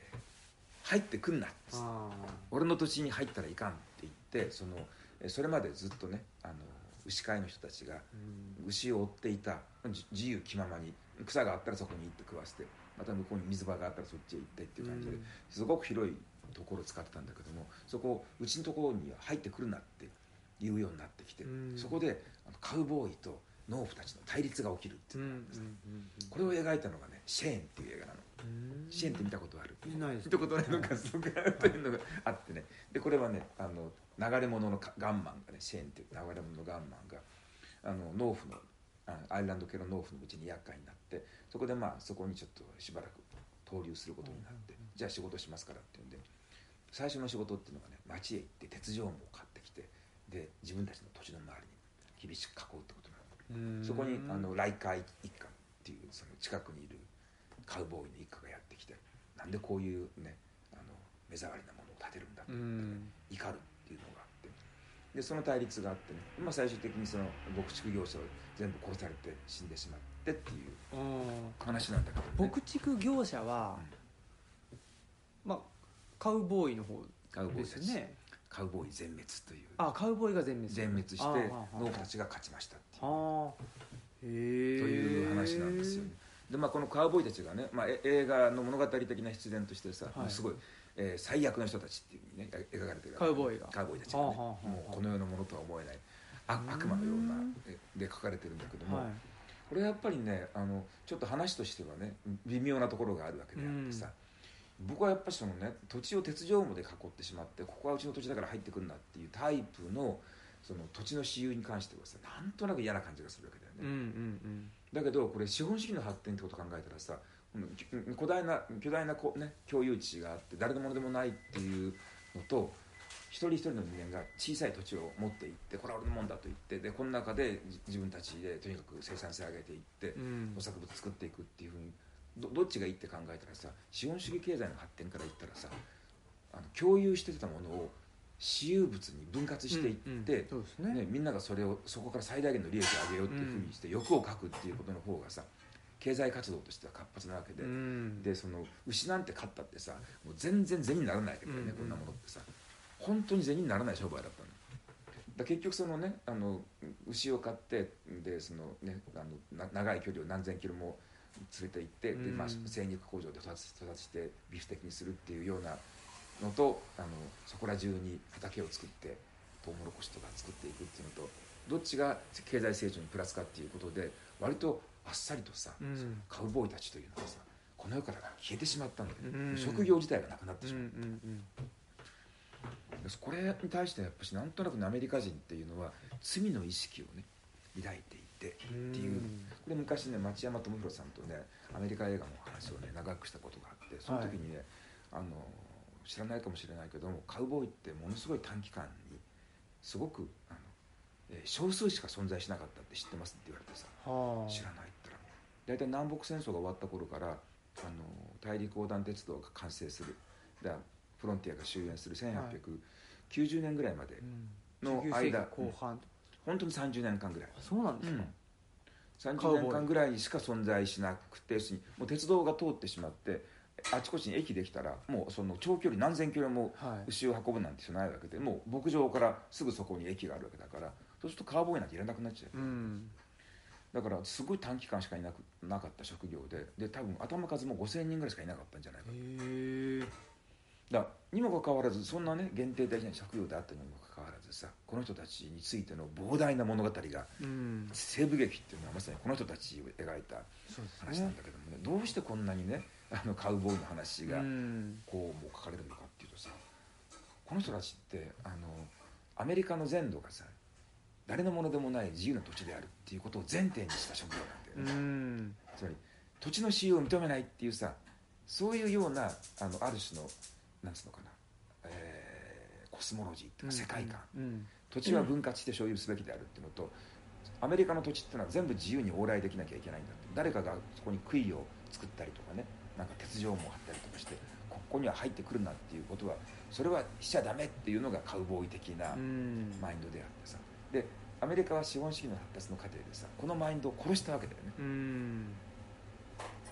入ってくんなっつって。あ俺の土地に入ったらいかんって言ってそのえそれまでずっとねあの牛飼いの人たちが牛を追っていたじ自由気ままに草があったらそこに行って食わせてまた向こうに水場があったらそっちへ行ってっていう感じで、うん。すごく広いところを使ってたんだけどもそこをうちのところには入ってくるなっていうようになってきて、うん。そこであのカウボーイと農夫たちの対立が起きるってうんいう。のがあるんですね、うん。これを描いたのがね「シェーン」っていう映画なの。うん。シェーンって見たことある？ないです見たことないのかすごくというのがあってね。でこれはねあの流れ物のかガンマンがねシェーンっていう流れ物のガンマンがあの農夫のあアイルランド系の農夫のうちに厄介になってそこでまあそこにちょっとしばらく投留することになって、じゃあ仕事しますからっていうんで最初の仕事っていうのがね町へ行って鉄条網を買ってきてで自分たちの土地の周りに厳しく囲うってことそこにあのライカー一家っていうその近くにいるカウボーイの一家がやってきてなんでこういうねあの目障りなものを建てるんだって、うん。怒るっていうのがあって。でその対立があってね、まあ、最終的にその牧畜業者を全部殺されて死んでしまってっていううん話なんだけど、ね、牧畜業者は、まあカウボーイの方カウボーイたち、です。よねカウボーイ全滅という。あカウボーイが全滅。全滅して農夫たちが勝ちましたはあという話なんですよね。でまあ、このカウボーイたちがね、まあ、え映画の物語的な必然としてさ、はい。もうすごい、えー最悪の人たちっていうふうにねえ描かれてるカウボーイが。カウボーイたちがね、はあはあはあもうこの世のものとは思えない。あうん。悪魔のようなえで書かれてるんだけども、はい。これはやっぱりねあのちょっと話としてはね微妙なところがあるわけであってさ、僕はやっぱりそのね土地を鉄条網で囲ってしまってここはうちの土地だから入ってくるんだっていうタイプのその土地の私有に関してはさなんとなく嫌な感じがするわけだよね。うんうんだけどこれ資本主義の発展ってことを考えたらさ巨大な巨大なこ、ね、共有地があって誰のものでもないっていうのと一人一人の人間が小さい土地を持っていってこれは俺のもんだと言ってでこの中でじ自分たちでとにかく生産性上げていってうんうん農作物作っていくっていうふうにどどっちがいいって考えたらさ資本主義経済の発展から言ったらさあの共有してたものを私有物に分割していって、ね。ね、みんながそれをそこから最大限の利益を上げようっていうふうにして欲をかくっていうことの方がさ経済活動としては活発なわけで、うん。でその牛なんて勝ったってさもう全然銭にならないわけだよね、うんうん。こんなものってさ。本当に銭にならない商売だったの。だ結局そのねあの牛を飼ってでその、ね、あのな長い距離を何千キロも連れて行って、でまあ、うん。精肉工場で育してビフテキにするっていうようなのとあのそこら中に畑を作ってトウモロコシとか作っていくっていうのとどっちが経済成長にプラスかっていうことで割とあっさりとさ、うん。カウボーイたちというのがさこの世から消えてしまったんだよね、うん。職業自体がなくなってしまう、うんうんこれに対してやっぱしなんとなくねアメリカ人っていうのは罪の意識をね抱いていてうんっていう。これ昔ね町山智博さんとねアメリカ映画の話をね長くしたことがあってその時にね、あの知らないかもしれないけどもカウボーイってものすごい短期間にすごくあの、えー少数しか存在しなかったって知ってますって言われてさはあ。知らないって言ったら。大体南北戦争が終わった頃からあの大陸横断鉄道が完成する。でフロンティアが終焉する。1890年ぐらいまでうん。19世紀の間、後半。本当に30年間ぐらい、あそうなんですか。30年間ぐらいしか存在しなくて要するにもう鉄道が通ってしまってあちこちに駅できたらもうその長距離何千キロもはい。牛を運ぶなんて必要ないわけでもう牧場からすぐそこに駅があるわけだからそうするとカーボーイなんていらなくなっちゃう。うん。だからすごい短期間しかいなくなかった職業でで多分頭数も5000人ぐらいしかいなかったんじゃないかだにもかかわらずそんなね限定的な職業であったにもかかわらずさこの人たちについての膨大な物語がうん。西部劇っていうのはまさにこの人たちを描いた話なんだけどもね。どうしてこんなにねあのカウボーイの話がうん。こうもう書かれるのかっていうとさこの人たちってあのアメリカの全土がさ誰のものでもない自由な土地であるっていうことを前提にした職業なんだようね、ん。つまり土地の使用を認めないっていうさそういうようなあのある種のなんつうのかな、えーコスモロジーっていうか世界観、うん。土地は分割して所有すべきであるっていうのと、アメリカの土地っていうのは全部自由に往来できなきゃいけないんだって。誰かがそこに杭を作ったりとかねなんか鉄条網を張ったりとかしてここには入ってくるなっていうことはそれはしちゃダメっていうのがカウボーイ的なうん。マインドであってさ。でアメリカは資本主義の発達の過程でさこのマインドを殺したわけだよね。うん。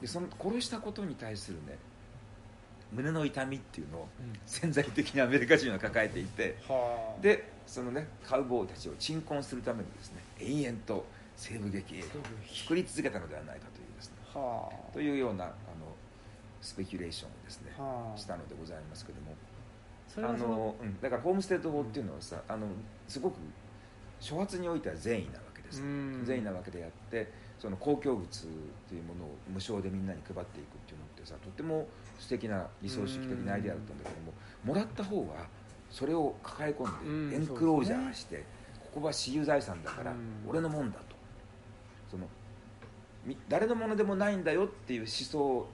でその殺したことに対するね胸の痛みっていうのをうん。潜在的にアメリカ人は抱えていてはあ。でそのねカウボーイたちを鎮魂するためにですね延々と西部劇映画を作り続けたのではないかというですね。はというようなあのスペキュレーションをですね。あはあ。したのでございますけども。それはそのあの、うん、だからホームステッド法っていうのはさあのすごく諸発においては善意なわけです、うん。善意なわけであってその公共物というものを無償でみんなに配っていくっていうのってさとても素敵な理想主義的なアイデアだったんだけどももらった方はそれを抱え込うんんでエンクロージャーして、ここは私有財産だからうん。俺のもんだと。そのみ誰のものでもないんだよっていう思想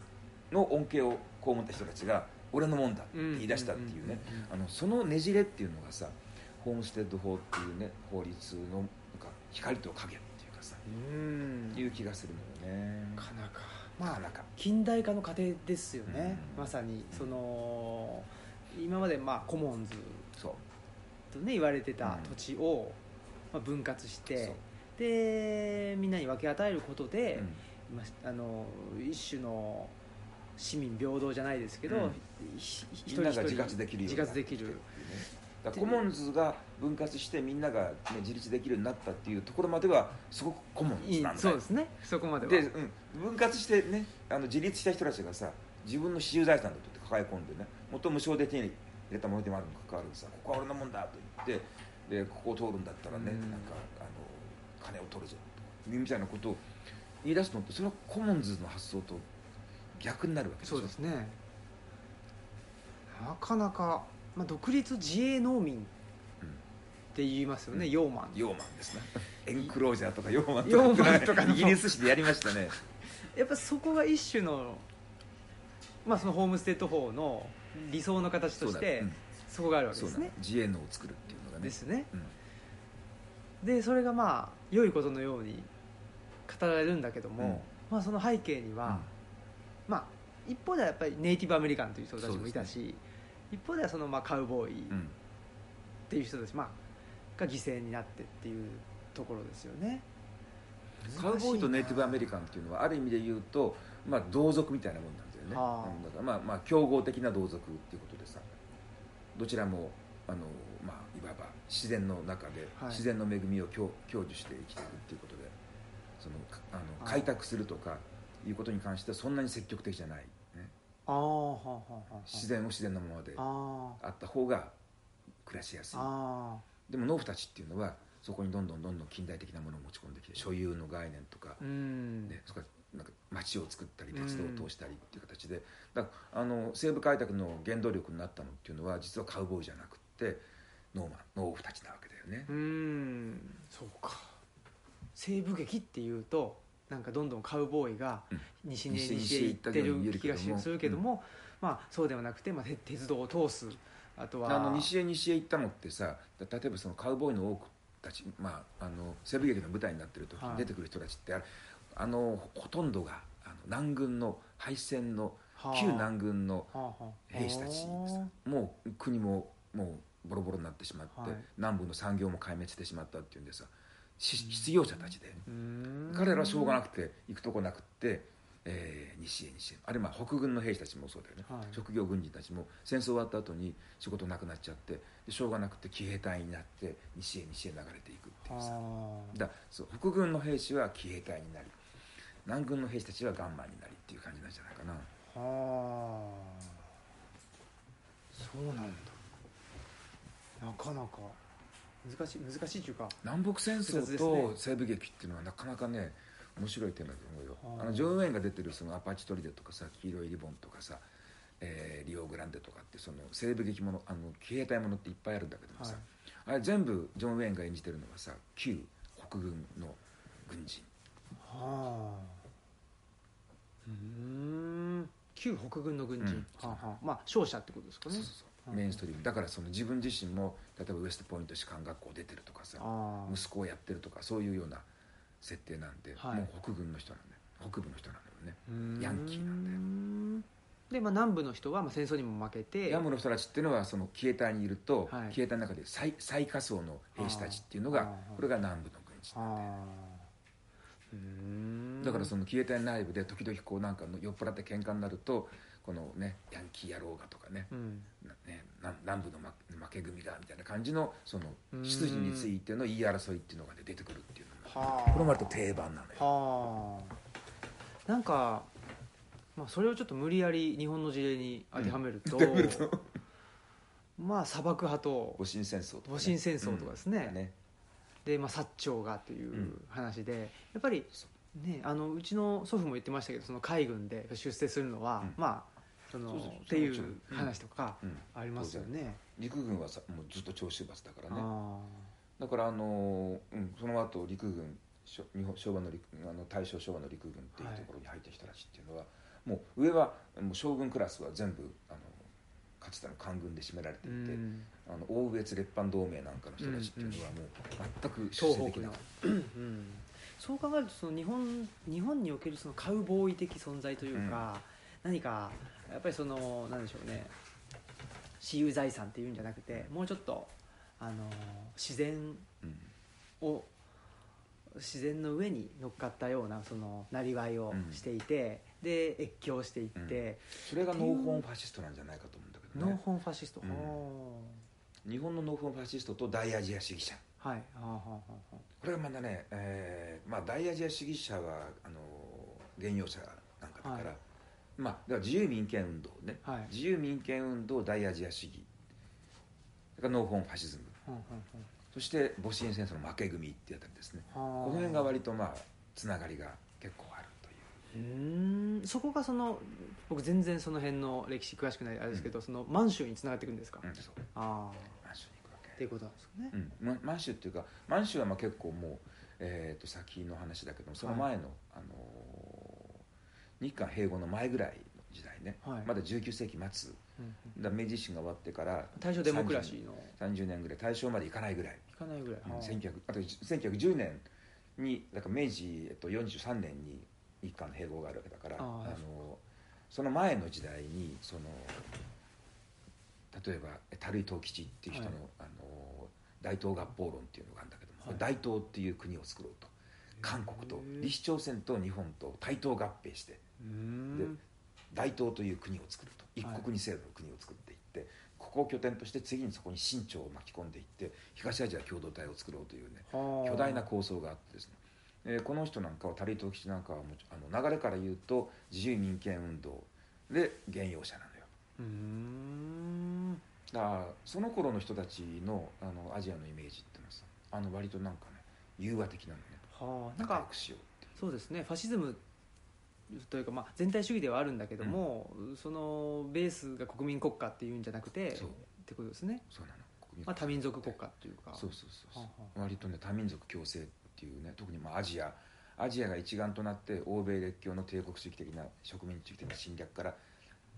の恩恵を被った人たちが俺のもんだって言い出したっていうね。そのねじれっていうのがさホームステッド法っていうね法律のなんか光と影っていうかさうん。いう気がするのよね。なかなか。なかなか近代化の過程ですよね、うん。まさにその今までまあコモンズそう。とね言われてたうん。土地をまあ分割しそう。て、でみんなに分け与えることであの一種の市民平等じゃないですけど、うん。ひみんなが自活できる自活できる。ね。だコモンズが分割してみんなが、ね、自立できるようになったっていうところまではすごくコモンズなんだよ。そうですね。そこまでは。で、うん、分割してねあの自立した人たちがさ自分の私有財産だと言って抱え込んでねもっと無償で手に入れたものでもあるにもかかわらずさここは俺のもんだと言ってでここを通るんだったらね、うん。なんかあの金を取るぞとみたいなことを言い出すのってそれはコモンズの発想と逆になるわけでしょ。そうですね。なかなか、まあ、独立自衛農民って言いますよね、うん。ヨーマン。ヨーマンですね。エンクロージャーとかヨーマンヨーマンとかの。イギリス紙でやりましたね。やっぱそこが一種の,、まあそのホームステッド法の理想の形としてうん。そこがあるわけですね。自衛農を作るっていうのがね。ですね。うん。でそれがまあ良いことのように語られるんだけども、うん。まあ、その背景には、まあ一方ではやっぱりネイティブアメリカンという人たちもいたし、一方ではそのまあカウボーイっていう人たち、まあ、が犠牲になってっていうところですよね。カウボーイとネイティブアメリカンっていうのはある意味で言うと、まあ、同族みたいなもんなんだよね、だからまあまあ競合的な同族っていうことでさどちらもあの、まあ、いわば自然の中で、はい。自然の恵みを享享受して生きているっていうことでそのかあの開拓するとかいうことに関してはそんなに積極的じゃない、ね、ああはあはあはあ。自然を自然のままでああった方が暮らしやすい。でも農夫たちっていうのはそこにどんどんどんどん近代的なものを持ち込んできて所有の概念とかね、そこからなんか町を作ったり鉄道を通したりっていう形で、だあの西部開拓の原動力になったのっていうのは実はカウボーイじゃなくってノーマン農夫たちなわけだよね。う、ん。そうか。西部劇っていうとなんかどんどんカウボーイがうん。西に西へ行ってる気がするけども、まあそうではなくて、まあ、て鉄道を通す。あとはあの西へ西へ行ったのってさ例えばそのカウボーイの多くたち、まあ、あの西部劇の舞台になってる時はい。に出てくる人たちってあれあのほとんどがあの南軍の敗戦のはあ。旧南軍の兵士たちもう国ももうボロボロになってしまって、はい。南部の産業も壊滅してしまったっていうんでさし失業者たちで、彼らはしょうがなくて行くとこなくって、えー西へ西へ。あるいは北軍の兵士たちもそうだよね、はい。職業軍人たちも戦争終わった後に仕事なくなっちゃってでしょうがなくて騎兵隊になって西へ西へ流れていくっていうさ。はあだそう北軍の兵士は騎兵隊になり南軍の兵士たちはガンマンになりっていう感じなんじゃないかな。はあ。そうなんだ。なかなか難しい難しいっていうか南北戦争と西部劇っていうのはなかなかね面白いテーマだと思うよ。はああのジョン・ウェインが出てるそのアパッチトリデとかさ黄色いリボンとかさ、えーリオグランデとかってその西部劇ものあの騎兵隊ものっていっぱいあるんだけどもさ、はい。あれ全部ジョン・ウェインが演じてるのはさ旧北軍の軍人。はあ。うーん。旧北軍の軍人、うん。はあはあ、まあ勝者ってことですかね。そうそうそう。うんメインストリーム。だからその自分自身も例えばウエストポイント士官学校出てるとかさ息子をやってるとかそういうような設定なんで、はい。もう北軍の人なんだよ。北部の人なんだよね。ヤンキーなんで、まあ、南部の人はまあ戦争にも負けてヤムの人たちっていうのはその騎兵隊にいると、はい。騎兵隊の中で最最下層の兵士たちっていうのがこれが南部の軍人なんでああうーん。だからその騎兵隊内部で時々こうなんかの酔っ払って喧嘩になるとこのねヤンキー野郎がとかね,、うん。なねな南部の負負け組がみたいな感じのそのうん。出自についての言い争いっていうのが出てくるっていうのがはあ。これも割と定番なのよ。はあ。なんか、まあ、それをちょっと無理やり日本の事例に当てはめると,、当てはめると。まあ砂漠派と戊辰戦争とか、ね、戊辰戦争とかですね,、うん。ね。で、まあ、薩長がという話で、やっぱり、ね、あのうちの祖父も言ってましたけどその海軍で出世するのは、うん。まあそのっていう話とかうん。ありますよね。陸軍はさもうずっと長州閥だからね。あだからあの、うん、その後陸軍日本昭和の陸あの大正昭和の陸軍っていうところに入った人たちっていうのは、もう上はもう将軍クラスは全部あのかつての官軍で占められてーいて、うん。あの大越列藩同盟なんかの人たちっていうのはもう全く出世できなかっ、うん。そう考えるとその日本日本におけるそのカウボーイ的存在というか、何かやっぱりそのなんでしょうね。私有財産っていうんじゃなくてもうちょっとあの自然を自然の上に乗っかったようなそのなりわいをしていて、で越境していって、それがノーホンファシストなんじゃないかと思うんだけどノーね。ホンファシスト、うん。は日本のノーホンファシストと大アジア主義者。あはい。はあはあはこれがまだね、えーまあ、大アジア主義者はあの玄洋社なんかだから、はいまあ、だから自由民権運動ね、はい。自由民権運動大アジア主義。それからノーホンファシズム。はあはそして戊辰戦争の負け組ってやったりですね。この辺が割とまあつながりが結構あるという。うーん。そこがその僕全然その辺の歴史詳しくないあれですけど、その満州につながっていくんですか、うん、そう。ああ。満州に行くわけ。っていうことなんですかね、うん、ま満州っていうか満州はまあ結構もう、えー、と先の話だけどもその前の、あのー日韓併合の前ぐらいの時代ね、はい。まだ19世紀末。だ明治維新が終わってから大正デモクラシーの。30年ぐらい大正までいかないぐらい、いかないぐらい、うんはあ。1900あと1910年にだから明治、えっと、43年に日韓の併合があるわけだからあのその前の時代にその例えば樽井藤吉っていう人の,、はい。あの大東合法論っていうのがあるんだけども、はい。大東っていう国を作ろうと。韓国と李氏朝鮮と日本と対等合併してで大東という国を作ると。一国二制度の国を作っていって、ここを拠点として次にそこに清朝を巻き込んでいって東アジア共同体を作ろうというねはあ。巨大な構想があってですね、えーこの人なんかはタリート吉なんかはもちあの流れから言うと自由民権運動で原用者なのよ。うーん。だからその頃の人たちのあのアジアのイメージっていうのはさあの割となんかね融和的なのね。はあ。なんかそうですね。ファシズムというか、まあ、全体主義ではあるんだけども、そのベースが国民国家っていうんじゃなくてそう。ってことですね、そうなの。国まあ、多民族国家っていうか。そうそうそうそう、割とね多民族共生っていうね特にまあアジア。アジアが一丸となって欧米列強の帝国主義的な植民地的な侵略から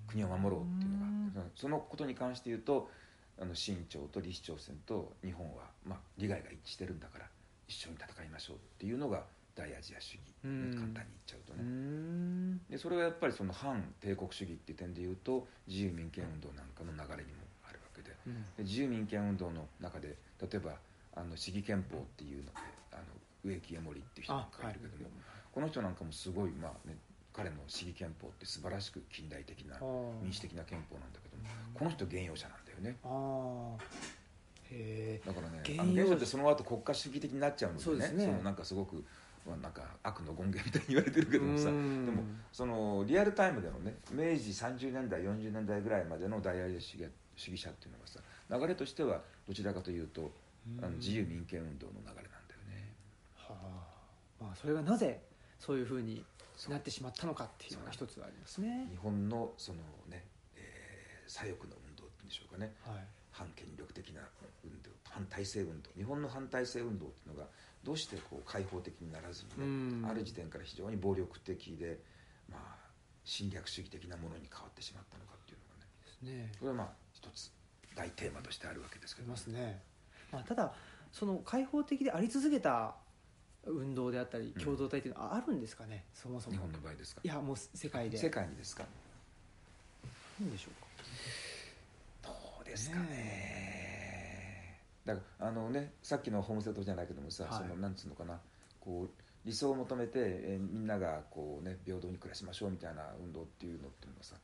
国を守ろうっていうのがそのことに関して言うとあの清朝と李氏朝鮮と日本は、まあ、利害が一致してるんだから一緒に戦いましょうっていうのが大アジア主義、うん。ね簡単に言っちゃうとね、ん。でそれはやっぱりその反帝国主義っていう点で言うと自由民権運動なんかの流れにもあるわけで。うん。で自由民権運動の中で例えばあの市議憲法っていうのであの植木江森っていう人なんかいるけども、この人なんかもすごい、まあね、彼の市議憲法って素晴らしく近代的な民主的な憲法なんだけどもこの人原用者なんだよね。あだからねあの原用ってその後国家主義的になっちゃうのでね。そね。のなんかすごくまあなんか悪の権限みたいに言われてるけどもさでうん。もそのリアルタイムでのね明治30年代40年代ぐらいまでの大アジア主義主義者っていうのがさ流れとしてはどちらかというとあの自由民権運動の流れなんだよね。はあ。まあそれがなぜそういうふうになってしまったのかっていうのが一つありますね。日本のそのね、えー左翼の運動っていうんでしょうかね。はい。反権力的な運動反体制運動日本の反体制運動っていうのがどうしてこう開放的にならずにね、うん。ある時点から非常に暴力的で、まあ、侵略主義的なものに変わってしまったのかっていうのがね。ですね。それはまあ一つ大テーマとしてあるわけですけど。ますね、まあ、ただその開放的であり続けた運動であったりうん。共同体っていうのはあるんですかね、そもそも。日本の場合ですか？いやもう世界で。世界にですか？いいんでしょうか。どうですかねだからあのねさっきのホームセットじゃないけどもさ、はい。そのなんつうのかなこう理想を求めて、えーみんながこうね平等に暮らしましょうみたいな運動っていうのっていうのはさ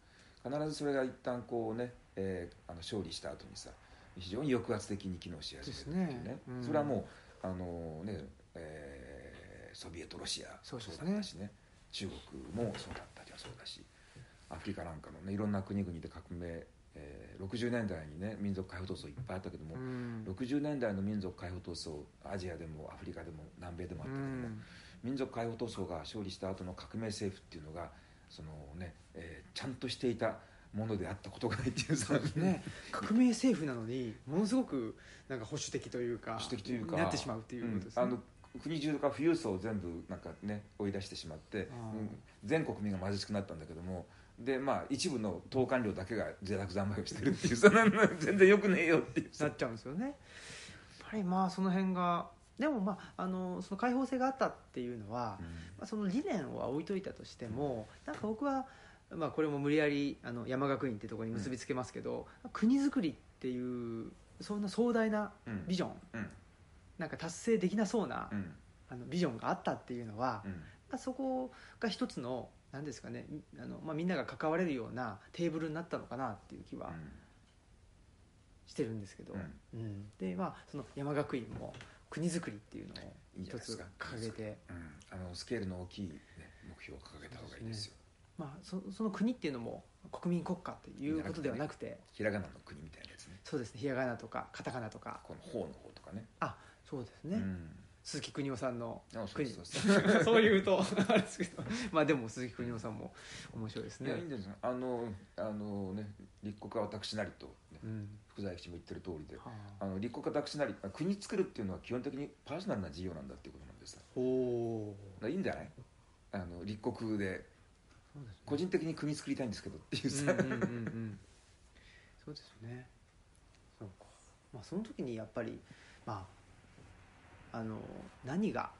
必ずそれが一旦こうね、えーあの勝利した後にさ非常に抑圧的に機能し始めるっていうですね。うん。それはもうあのね、えーソビエトロシアそうだったしね。中国もそうだったりはそうだしアフリカなんかのねいろんな国々で革命、えー、60年代にね民族解放闘争いっぱいあったけども、うん。60年代の民族解放闘争アジアでもアフリカでも南米でもあったけども、民族解放闘争が勝利した後の革命政府っていうのがそのね、えーちゃんとしていたものであったことがないっていうさね、革命政府なのにものすごくなんか保守的というか保守的というかなってしまうっていうことですね、うん。あの国中富裕層を全部なんかね追い出してしまって全国民が貧しくなったんだけどもでまあ一部の党官僚だけが贅沢三昧をしてるっていうそんなの全然よくねえよっていう。さなっちゃうんですよね。やっぱりまあその辺がでもまああのその開放性があったっていうのは、まあ、その理念は置いといたとしてもなんか僕は、まあ、これも無理やりあの山学院ってところに結びつけますけど、国づくりっていうそんな壮大なうんビジョン、うん。なんか達成できなそうな、うん。あのビジョンがあったっていうのは、うん。まあそこが一つの何ですかねあの、まあ、みんなが関われるようなテーブルになったのかなっていう気はしてるんですけど、うん。うん。でまあその山学院も国づくりっていうのを一つ掲げて。うん。あのスケールの大きい、ね、目標を掲げた方がいいですよ。まあ、そその国っていうのも国民国家っていうことではなくて。ひらがなの国みたいなやつね。そうですね。ひらがなとかカタカナとか。この方の方とかね。あそうですね、うん鈴木邦夫さんのあそう国そうそう。そういうとあれですけど。まあでも鈴木邦夫さんも面白いですね。いやいいんですよあのあのね立国は私なりと、ねうん。福沢諭吉も言ってる通りではあ。の立国は私なりあ国作るっていうのは基本的にパーソナルな事業なんだっていうことなんですおいいんじゃない？あの立国でね。個人的に国作りたいんですけどっていううんさ、うんうんうん。そうですよね。そうか、まあ、その時にやっぱりまああの何が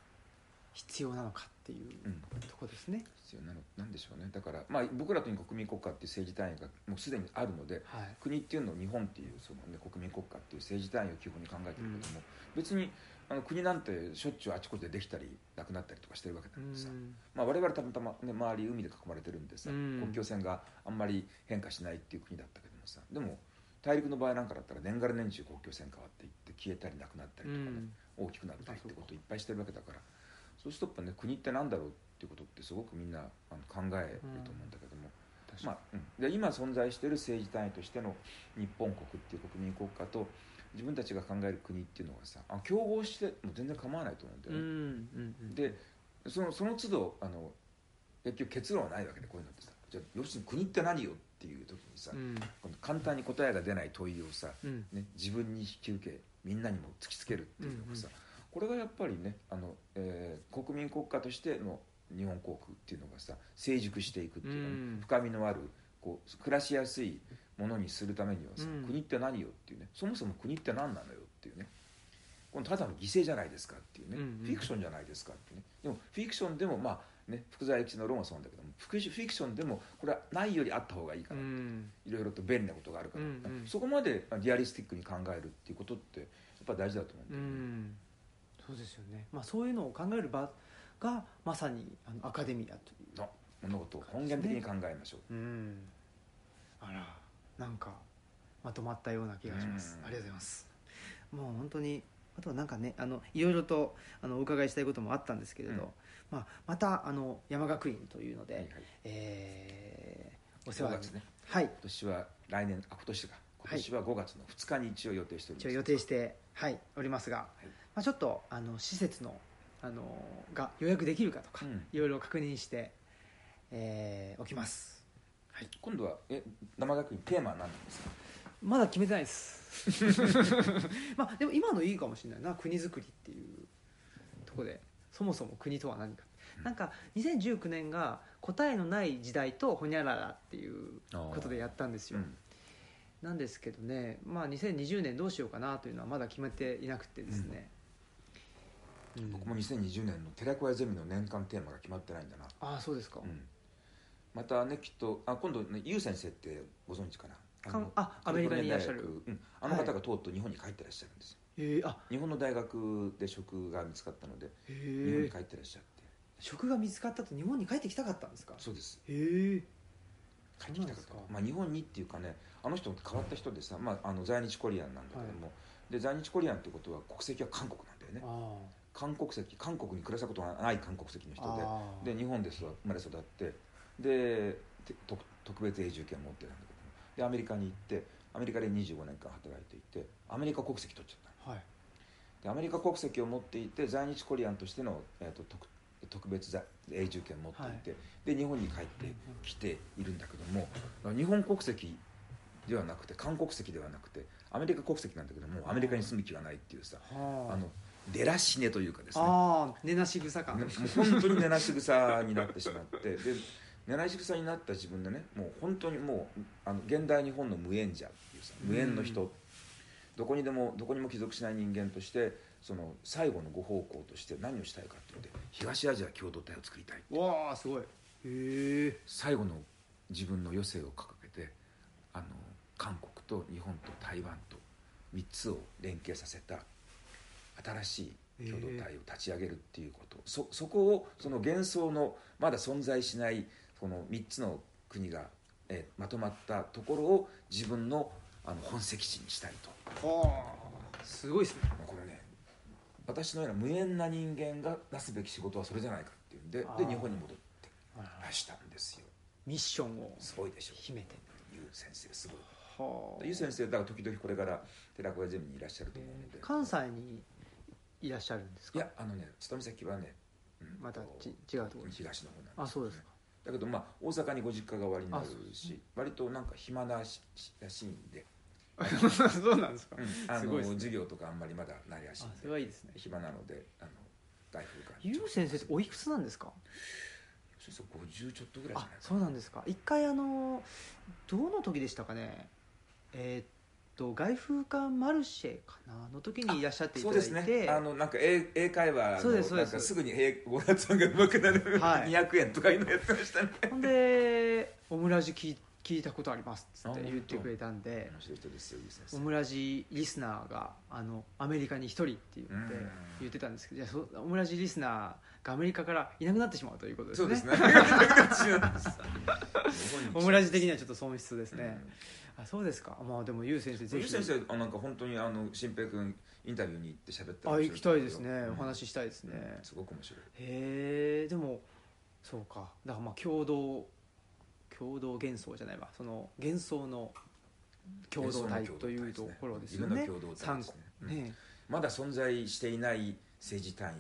必要なのかっていううん。とこですね、必要なのなんでしょうね。だから、まあ、僕らとに国民国家っていう政治単位がもうすでにあるのではい。国っていうのを日本っていうその、ね、国民国家っていう政治単位を基本に考えてるけども、別にあの国なんてしょっちゅうあちこちでできたりなくなったりとかしてるわけだうからさ、ん。まあ、我々たまたま、ね、周り海で囲まれてるんでさ、うん。国境線があんまり変化しないっていう国だったけどもさでも大陸の場合なんかだったら年がら年中国境線変わっていって消えたりなくなったりとかね、うん。大きくなったりってことをいっぱいしてるわけだからそうするとやっぱね国ってなんだろうっていうことってすごくみんなあの考えると思うんだけども、まあうん、で今存在している政治単位としての日本国っていう国民国家と自分たちが考える国っていうのがさあ競合しても全然構わないと思うんだよね。うんうんうん。でそのその都度あの結局結論はないわけでこういうのってさ。じゃあ要するに国って何よっていう時にさ、うん。簡単に答えが出ない問いをさ、うん。ね、自分に引き受けみんなにも突きつけるっていうのがさ、これがやっぱりねあの、えー国民国家としての日本航空っていうのがさ成熟していくっていうかね、うん。深みのあるこう暮らしやすいものにするためにはさ、うん。国って何よっていうねそもそも国って何なのよっていうねこのただの犠牲じゃないですかっていうね、うんうん。フィクションじゃないですかってね。でもフィクションでもまあね福沢諭吉の論はそうなんだけどもフィクシフィクションでもこれはないよりあった方がいいかうな、ん。いろいろと便利なことがあるから、うんうん。そこまでリアリスティックに考えるっていうことってやっぱ大事だと思うんうだよね、ん。そうですよね、まあ、そういうのを考える場がまさにあのアカデミアというの物事を本源的に考えましょう、うん。あらなんかまとまったような気がします、うん。ありがとうございます。もう本当にあとはなんかねあのいろいろとあのお伺いしたいこともあったんですけれど、うんまあ、またあの山学院というので、はいはい。えーお世話5に。月ねはい。今年は来年あ今年か。今年は5月の2日に一応予定しております、一応予定して、はい、おりますが、い。まあ、ちょっとあの施設のあのが予約できるかとか、うん。いろいろ確認して、えーおきます。今度はえ生学院テーマは何なんですか？まだ決めてないです。まあでも今のいいかもしれないな。国づくりっていうところでそもそも国とは何か、なんか2019年が答えのない時代とほにゃららっていうことでやったんですよ、うん。なんですけどね、まあ、2020年どうしようかなというのはまだ決めていなくてですね、うん。僕も2020年の寺子屋ゼミの年間テーマが決まってないんだな、ああそうですか、うん。またねきっとあ今度ねユウ先生ってご存知かな？かんのあアメリカにいらっしゃる。うん、あの方がとうとう日本に帰ってらっしゃるんですよ、えー、あ。日本の大学で職が見つかったのでへ日本にえ帰ってらっしゃって。職が見つかったと日本に帰ってきたかったんですか？そうです。へえ帰ってきたかった。まあ、日本にっていうかねあの人変わった人でさ、まあ、あの在日コリアンなんだけども、で在日コリアンってことは国籍は韓国なんだよね。あ韓国籍韓国に暮らしたことがない韓国籍の人でで日本で育生まれ育ってでて特特別永住権持ってたんだけどもでアメリカに行ってアメリカで25年間働いていてアメリカ国籍取っちゃったのはい。でアメリカ国籍を持っていて在日コリアンとしての、えー、と特特別在永住権を持っていて、で日本に帰ってきているんだけども日本国籍ではなくて韓国籍ではなくてアメリカ国籍なんだけどもアメリカに住む気がないっていうさはあの出らしねというかですね。ああ根なし草感ねもう本当に寝なし草になってしまってで寝なし草になった自分でねもう本当にもうあの現代日本の無縁者っていうさ無縁の人、うんどこにでもどこにも帰属しない人間としてその最後のご奉公として何をしたいかっていうので東アジア共同体を作りたいわあすごい。へえ。最後の自分の余生を掲げてあの韓国と日本と台湾と3つを連携させた新しい共同体を立ち上げるっていうこと、そそこをその幻想のまだ存在しないその3つの国が、えーまとまったところを自分のあの本籍地にしたいと。はあすごいですね。これね私のような無縁な人間がなすべき仕事はそれじゃないかっていうんでで日本に戻ってらしたんですよ。ミッションを。すごいでしょ。秘めてゆう先生すごい。はゆう先生だから時々これから寺子屋ゼミにいらっしゃると思うので。関西にいらっしゃるんですいかやあのね勤め先はね、うんまたちと違うところ東の方なんですあそうですか。だけどまあ大阪にご実家がおありになるし割となんか暇なしらしいんで、そうなんですか。うん。あのすごいですね。授業とかあんまりまだないらしいそれはいいですね。暇なのであの外風館ゆう先生おいくつなんですか。そうそう50ちょっとぐらいじゃあないかそうな。んですか一回あのどの時でしたかね。えーっと外風館マルシェかなの時にいらっしゃっていただいそうですてね。あのなんか英英会話そうのですそうです。なんかすぐに英語発音が上手くなる、はい。200円とかいうのやってましたね。ほんで「オムラジ聞い聞いたことあります」っつってあ言ってくれたんでオムラジリスナーがあのアメリカに一人って言ってうん。言ってたんですけどじゃあそオムラジリスナーがアメリカからいなくなってしまうということですね。そうですね。オムラジ的にはちょっと損失ですうん。ね、あそうですか。まあでもゆう先生ぜひ。ゆう先生あなんか本当にあの新平君インタビューに行って喋ったらあ行きたいですね、うん。お話ししたいですね、うん。すごく面白い。へえでもそうか。だからまあ共同共同幻想じゃないわ。その幻想の共同体というところですよね。共同体三ですね。個ねまだ存在していない政治単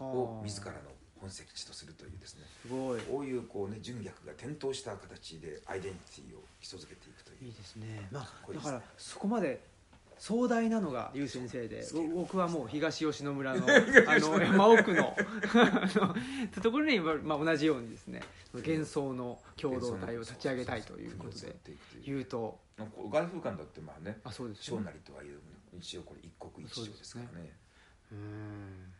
位をはあ。自らの本籍地とするというですね。すごい。こういうこうね純逆が点灯した形でアイデンティティを基礎づけていくという。いいですね。まあね。だからそこまで壮大なのがゆう先生で僕はもう東吉野村の あの山奥のあのところに、まあ、同じようにですね幻想の共同体を立ち上げたいということで言うと外風館だってまあねあそうです小なりとはいえども一応これ一国一城ですからね。うん。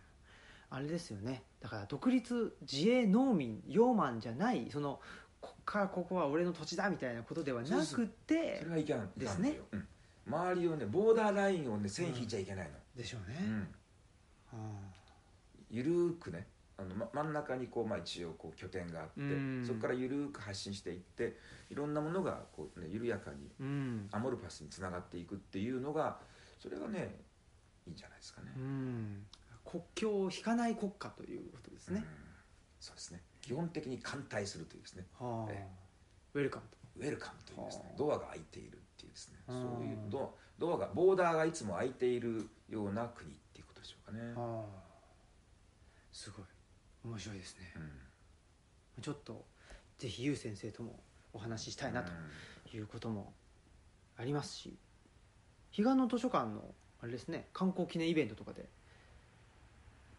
あれですよね。だから独立自衛農民ヨーマンじゃないそのこっからここは俺の土地だみたいなことではなくてそれはいけないですね。うん周りをねボーダーラインをね線引いちゃいけないの、でしょうね、うん。うんゆるーくねあの、ま、真ん中にこう、まあ、一応こう拠点があってうん。そこからゆるーく発信していっていろんなものがこう、ね、緩やかにうん。アモルファスにつながっていくっていうのがそれがねいいんじゃないですかね、うん。国境を引かない国家ということですね。うん、そうですね。基本的に歓待するというですね。はあ。えウェルカムウェルカムというですね。はあドアが開いているですね。うん。そういうドドアがボーダーがいつも開いているような国っていうことでしょうかね。あ。すごい。面白いですね。うん。ちょっとぜひゆう先生ともお話ししたいなということもありますし彼岸の図書館のあれですね観光記念イベントとかで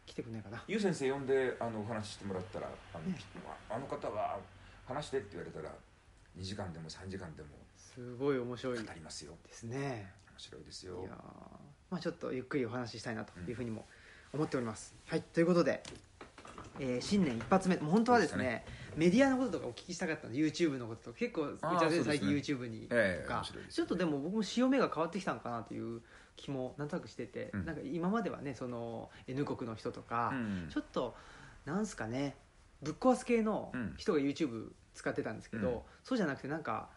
来てくんないかな。ゆう先生呼んであのお話ししてもらったらあの,、ねあの方は話してって言われたら2時間でも3時間でもすごい面白い。語でりますよ。すね。面白いですいやよー。まあちょっとゆっくりお話ししたいなというふうにも思っております、はいということで、えー新年一発目。もう本当はですねメディアのこととかお聞きしたかったんで YouTube のこととか結構最近 YouTube にとええか、面白いですちょっとでも僕も潮目が変わってきたのかなという気もなんとなくしてて、うん。なんか今まではねその N 国の人とか、うん。ちょっとなんすかねぶっ壊す系のうん。人が YouTube 使ってたんですけど、うん。そうじゃなくてなんか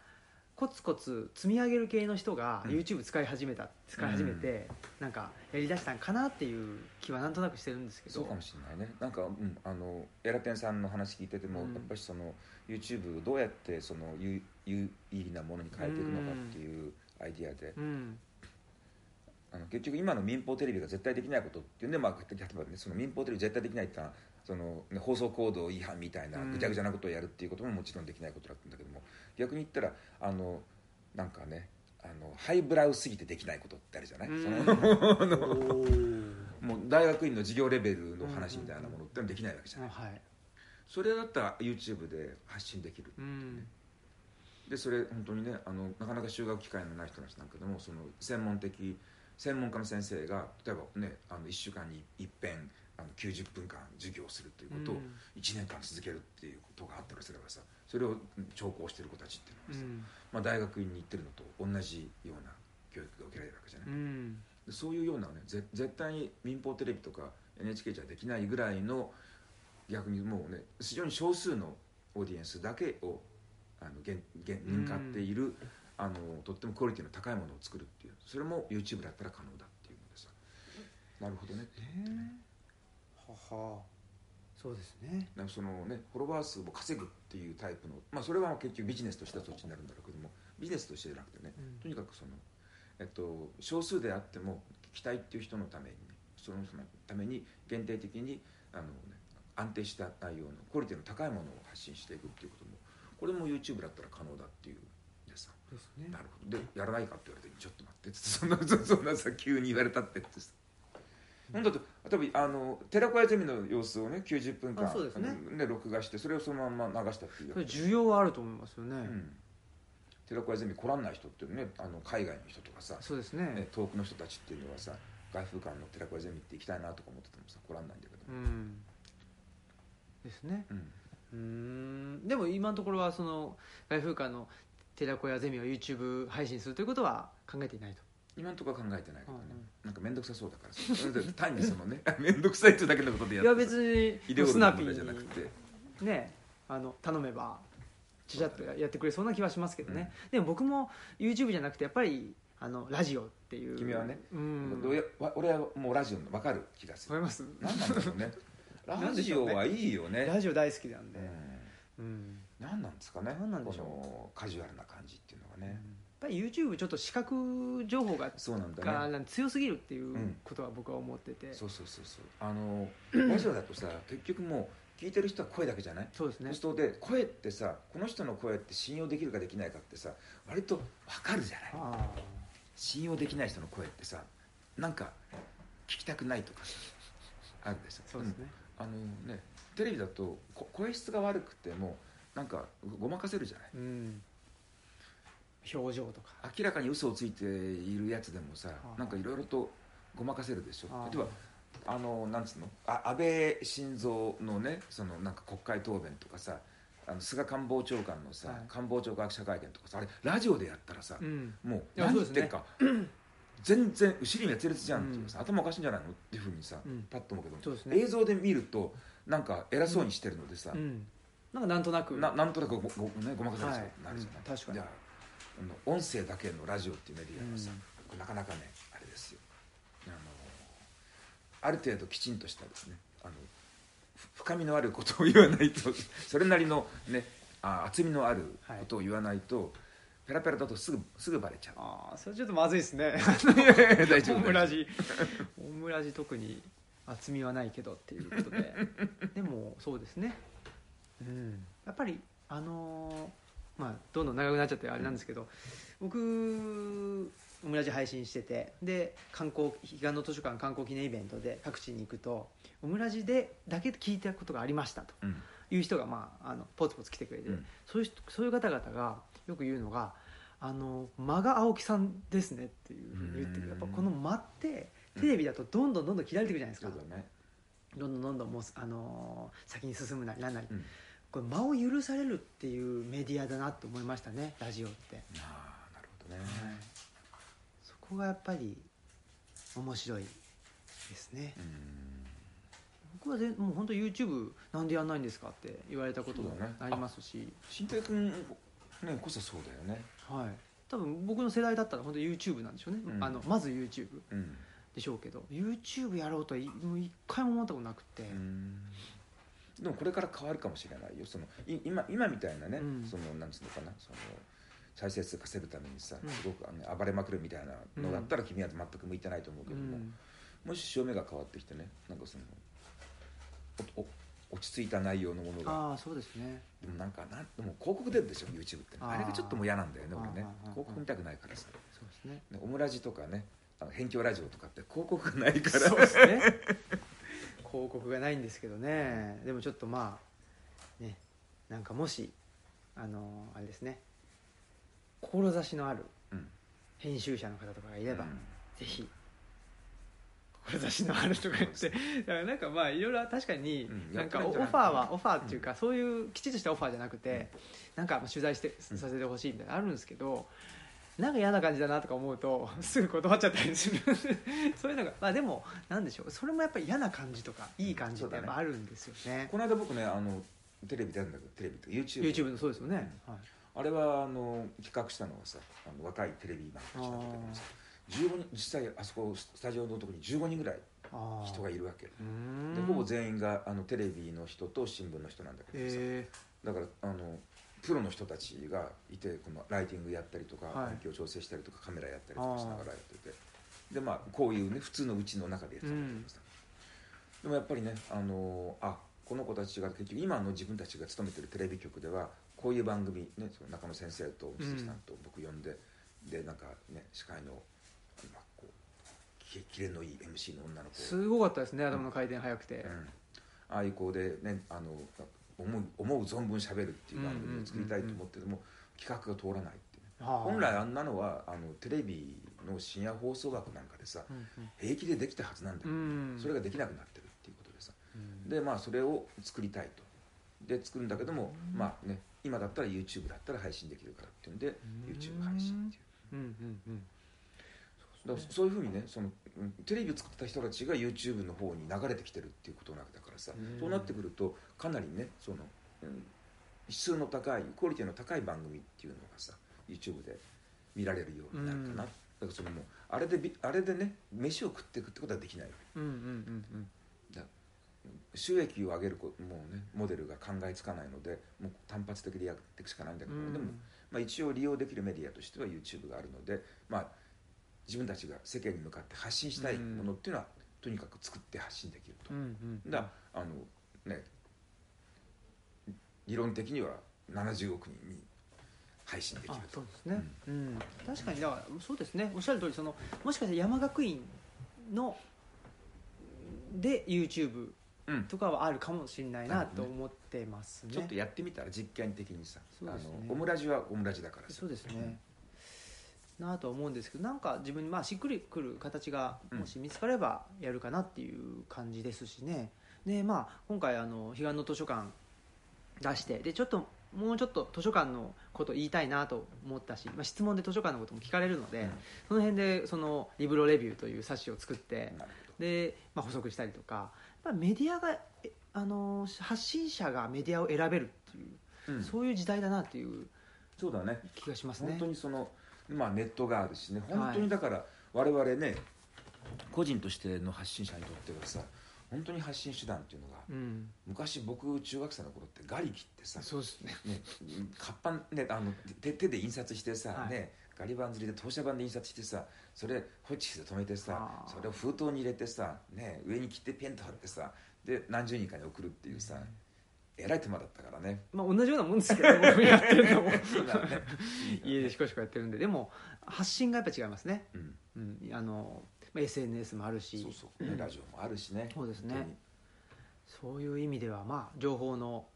コツコツ積み上げる系の人がうん。YouTube 使い始めた、使い始めて、なんかやりだしたんかなっていう気はなんとなくしてるんですけど。そうかもしれないね。なんか、うん、あのエラテンさんの話聞いてても、うん。やっぱりその YouTube をどうやってその有有意義なものに変えていくのかっていうアイディアで、うん。あの結局今の民放テレビが絶対できないことっていうんで、まあ、例えばねその民放テレビ絶対できないってのはその、ね、放送行動違反みたいなうん。ぐちゃぐちゃなことをやるっていうことももちろんできないことだったんだけども逆に言ったらあのなんかねあのハイブラウすぎてできないことってあるじゃない、うん。そのもう大学院の授業レベルの話みたいなものってできないわけじゃない、あはい。それだったら YouTube で発信できるう。ん。でそれ本当にねあのなかなか修学機会のない人たちなんかでもその専門的専門家の先生が例えばねあの1週間に一遍あの90分間授業をするということをうん。1年間続けるっていうことがあったりすればさそれを聴講してる子たちっていうのはさ、うん。まあ、大学院に行ってるのと同じような教育が受けられるわけじゃない、うん。でそういうようなねぜ絶対に民放テレビとか NHK じゃできないぐらいの逆にもうね非常に少数のオーディエンスだけをあの現現認可っている、あのとってもクオリティの高いものを作るっていうそれも YouTube だったら可能だっていうのでさ。なるほどね。ねははそうですね。なんかそのねフォロワー数を稼ぐっていうタイプのまあそれは結局ビジネスとしてはそっちになるんだろうけどもビジネスとしてじゃなくてね、うん。とにかくその、えっと、少数であっても期待っていう人のためにねその人のために限定的にあの、ね、安定した内容のクオリティの高いものを発信していくっていうこともこれも YouTube だったら可能だっていうですね。なるほど。でやらないかって言われてちょっと待ってってそんなそんなさ急に言われたってってさなん。だと例えばあの寺子屋ゼミの様子をね90分間あそうですね。あの録画してそれをそのまま流したっていう需要はあると思いますよね、うん、寺子屋ゼミ来らんない人っていうねあの海外の人とかさ、そうですね。ね、遠くの人たちっていうのはさ外風館の寺子屋ゼミって行きたいなとか思っててもさ来らんないんだけど、うん。ですね。うん。うーん。でも今のところはその外風館の寺子屋ゼミを YouTube 配信するということは考えていないと今のところは考えてないけどね、うんうん。なんか面倒くさそうだから。単にそのね 面倒くさいっていうだけのことでやいやって別にイデオロギーじゃなくて。ねあの頼めばちゃちゃっとやってくれそうな気はしますけどね、でも僕も YouTube じゃなくてやっぱりあのラジオっていう。君はねうん。俺はもうラジオの分かる気がする。わかります。何なんだろうね。なんラジオはいいよね。ラジオ大好きなんで、うん。うん。何なんですかね何なんでしょう。このカジュアルな感じっていうのはね、やっぱり YouTube ちょっと視覚情報がそうなんだがね強すぎるっていううんことは僕は思ってて、そうそうそうそう。あの ラジオだとさ結局もう聞いてる人は声だけじゃない？そうですね。そうで声ってさこの人の声って信用できるかできないかってさ割と分かるじゃない？あ信用できない人の声ってさなんか聞きたくないとかさあるでしょ？あそうですね、うん。あのねテレビだとこ声質が悪くてもなんかごまかせるじゃない？うん表情とか。明らかに嘘をついているやつでもさあなんかいろいろとごまかせるでしょ。あ例えばあのなんつうの？あ安倍晋三のねそのなんか国会答弁とかさあの菅官房長官のさ、はい。官房長官記者会見とかさあれラジオでやったらさ、うん。もう何言ってるか、全然後ろに滅裂じゃんっていうさ、頭おかしいんじゃないの？っていうふうにさ、うん。パッと思うけどね。映像で見るとなんか偉そうにしてるのでさ、うん。なんかなんとなく。ななんとなくごご、ね、ごまかされちゃう、はい。なるじゃない、うん。確かにの音声だけのラジオっていうメディアはさ、うん。なかなかねあれですよ。あのある程度きちんとしたですねあのふ深みのあることを言わないと それなりのねあ厚みのあることを言わないと、ペラペラだとすぐすぐバレちゃう。ああそれちょっとまずいですね。大丈夫。オムラジ。オムラジ特に厚みはないけどっていうことで。でもそうですね。うん。やっぱりあのーまあどんどん長くなっちゃってあれなんですけど、僕オムラジ配信しててで観光彼岸の図書館観光記念イベントで各地に行くとオムラジでだけ聞いたことがありましたと。うん。いう人が、まあ、あのポツポツ来てくれて、うん。そういう人そういう方々がよく言うのが「あの間が青木さんですね」っていうふうに言ってやっぱこの間ってテレビだとどんどんどんどん切られていくじゃないですか、そうだね、どんどんどんどんもう、あのー先に進むなりなんなり、うん、これ間を許されるっていうメディアだなと思いましたねラジオって、ああなるほどね、そこがやっぱり面白いですね。うん。僕はぜもう本当 YouTube なんでやんないんですかって言われたこともありますし、新平君年こそそうだよね。はい。多分僕の世代だったら本当 YouTube なんでしょうね、うん。あのまず YouTube うん。でしょうけど。YouTube やろうとは一回も思ったことなくて、うんでもこれから変わるかもしれないよ。そのい今今みたいなね、うん。そのなんつうのかなその再生数稼ぐためにさ、うん。すごくあの暴れまくるみたいなのだったら君は全く向いてないと思うけども、うん。もし潮目が変わってきてねなんかそのおお落ち着いた内容のものが。ああそうですね。でもなんかなんでも広告出るでしょ YouTube ってあれがちょっともう嫌なんだよね俺ね。広告見たくないからさ。そうですね。ねオムラジとかねあの辺境ラジオとかって広告がないから。そうですね広告がないんですけどね。でもちょっとまあねなんかもしあのあれですね。志のあるうん。編集者の方とかがいれば、うん。ぜひ志のあるとか言ってだからなんかまあいろいろ確かにうん。なんかオファーはオファーっていうかそういうきちっとしたオファーじゃなくてなんかまあ取材してさせてほしいみたいなのあるんですけどなんか嫌な感じだなとか思うと すぐ断っちゃったりする。そういうのがまあでもなんでしょう。それもやっぱり嫌な感じとかいい感じってやっぱあるんですよね。この間僕ねあのテレビ出るんだけどテレビって YouTube, YouTube のそうですよね、はい。あれはあの企画したのはさあの若いテレビマンたちなんだけどもさ15人実際あそこスタジオのところに15人ぐらい人がいるわけでほぼ全員があのテレビの人と新聞の人なんだけどさ、えだからあのプロの人たちがいてこのライティングやったりとか、はい。環境調整したりとかカメラやったりとかしながらやってて。でまあこういうね普通のうちの中でやってたんだけどさ、でもやっぱりねあのあこの子たちが結局今の自分たちが勤めてるテレビ局ではこういう番組、ね、その中野先生と鈴木さんと僕呼んで、でなんかね司会の、まあ、こうきキレのいい MC の女の子。すごかったですね頭の回転速くて、うん、ああいう子でねあの思う思う存分しゃべるっていう番組を作りたいと思ってても、企画が通らないっていうね。はあ。本来あんなのはあのテレビの深夜放送枠なんかでさうん平気でできたはずなんだけど、うん。それができなくなってるっていうことでさ。うん。でまあそれを作りたいと。で作るんだけども、まあね今だったら YouTube だったら配信できるからっていうんで、ん。YouTube 配信っていう。うんうんうん。そういうふうにねそのうんテレビを作った人たちが YouTube の方に流れてきてるっていうことなわけだからさ、うん。そうなってくるとかなりねその、うん質の高いクオリティの高い番組っていうのがさ YouTube で見られるようになるかな、うん。だからそのもうあれでびあれでね飯を食っていくってことはできないわけ。うんうんうんうん。だ収益を上げるこもうねモデルが考えつかないのでもう単発的でやっていくしかないんだけど、うん。でも、まあ、一応利用できるメディアとしては YouTube があるので、まあ、自分たちが世間に向かって発信したいものっていうのは、とにかく作って発信できると、うんうんだあのね理論的には70億人に配信できるあとそうですね、うん。確かにだからそうですね。おっしゃる通りそのもしかしたら山学院ので YouTube うん。とかはあるかもしれないなと思ってますね。ちょっとやってみたら実験的にさ、ね。のオムラジはオムラジだからさ。そうですね、なとは思うんですけどなんか自分にまあしっくりくる形がうん。もし見つかればやるかなっていう感じですしね。でまあ今回あの彼岸の図書館出してでちょっともうちょっと図書館のこと言いたいなと思ったし、まあ、質問で図書館のことも聞かれるので、うん。その辺でそのリブロレビューという冊子を作ってで、まあ、補足したりとかやっぱメディアがえあの発信者がメディアを選べるっていう、うん。そういう時代だなっていうそうだね。気がしますね。本当にその、まあ、ネットがあるしね。はい本当にだから我々ね、個人としての発信者にとってはさ本当に発信手段っていうのがうん。昔僕中学生の頃ってガリキってさ、そうですね。ね、活版ねあの手手で印刷してさ、はい。ねガリ版釣りで当社版で印刷してさそれホチキスで止めてさそれを封筒に入れてさ、ね、上に切ってペンと貼ってさで何十人かに送るっていうさ、えらい手間だったからね。まあ同じようなもんですけど僕 やってるのも。家でしこしこやってるんで。でも発信がやっぱ違いますね、うん。うん、あのまあ SNS もあるし。そうそう、ねラジオもあるしね。そうですね。そういう意味ではまあ情報の、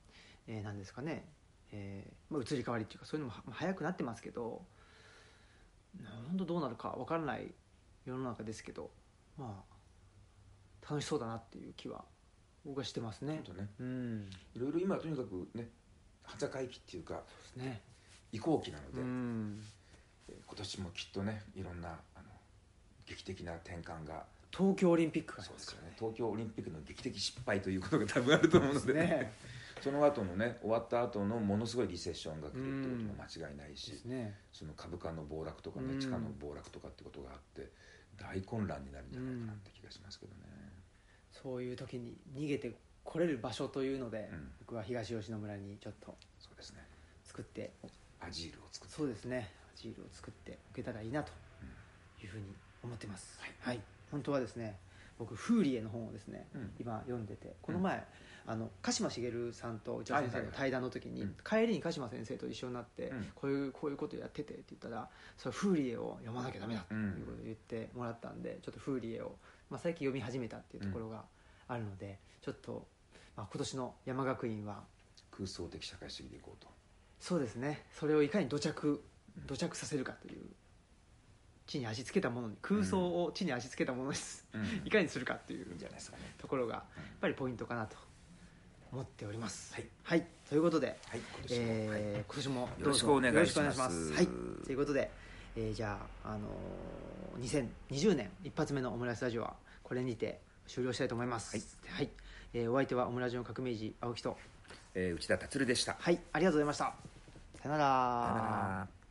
えー、なんですかね、えーまあ、移り変わりっていうかそういうのもは早くなってますけど本当どうなるか分からない世の中ですけどまあ楽しそうだなっていう気は僕はしてますね。ね。うん。いろいろ今とにかくね端境期っていうかそうですね。移行期なので、うん。えー今年もきっとねいろんなあの劇的な転換が東京オリンピックがありそうですすよね。ね東京オリンピックの劇的失敗ということが多分あると思うのでね。その後のね終わった後のものすごいリセッションが来るってことも間違いないし、ね。その株価の暴落とかね、うん。地価の暴落とかってことがあって大混乱になるんじゃないかなって気がしますけどね、そういう時に逃げてこれる場所というので、うん。僕は東吉野村にちょっとそうですね。作ってアジールを作って。そうですね。ジールを作っておけたらいいなというふうに思ってます、はい。本当はですね僕フーリエの本をですね、うん。今読んでてこの前、あの鹿島茂さんと内田先生の対談の時に、はいはい帰りに鹿島先生と一緒になって、うん。こういうこういうことやっててって言ったらそれフーリエを読まなきゃダメだっていうことを言ってもらったんでちょっとフーリエを、まあ、最近読み始めたっていうところがあるので、ちょっと、まあ、今年の山学院は空想的社会主義でいこうと。そうですね。それをいかに土着土着させるかという地に足つけたものに空想を地に足つけたものにす、うん。いかにするかっていういいんじゃないですかね。ところがやっぱりポイントかなと思っております。はい、ということで、はい。今年も、えーはい。今年もよろしくお願いします。よろくお願いはい。ということで、えーじゃあ、あのー2020年一発目のオムライスラジオはこれにて終了したいと思います。はい、えーお相手はオムラジオの革命児青木と。えー内田達でした。はい。ありがとうございました。さよなら。さよなら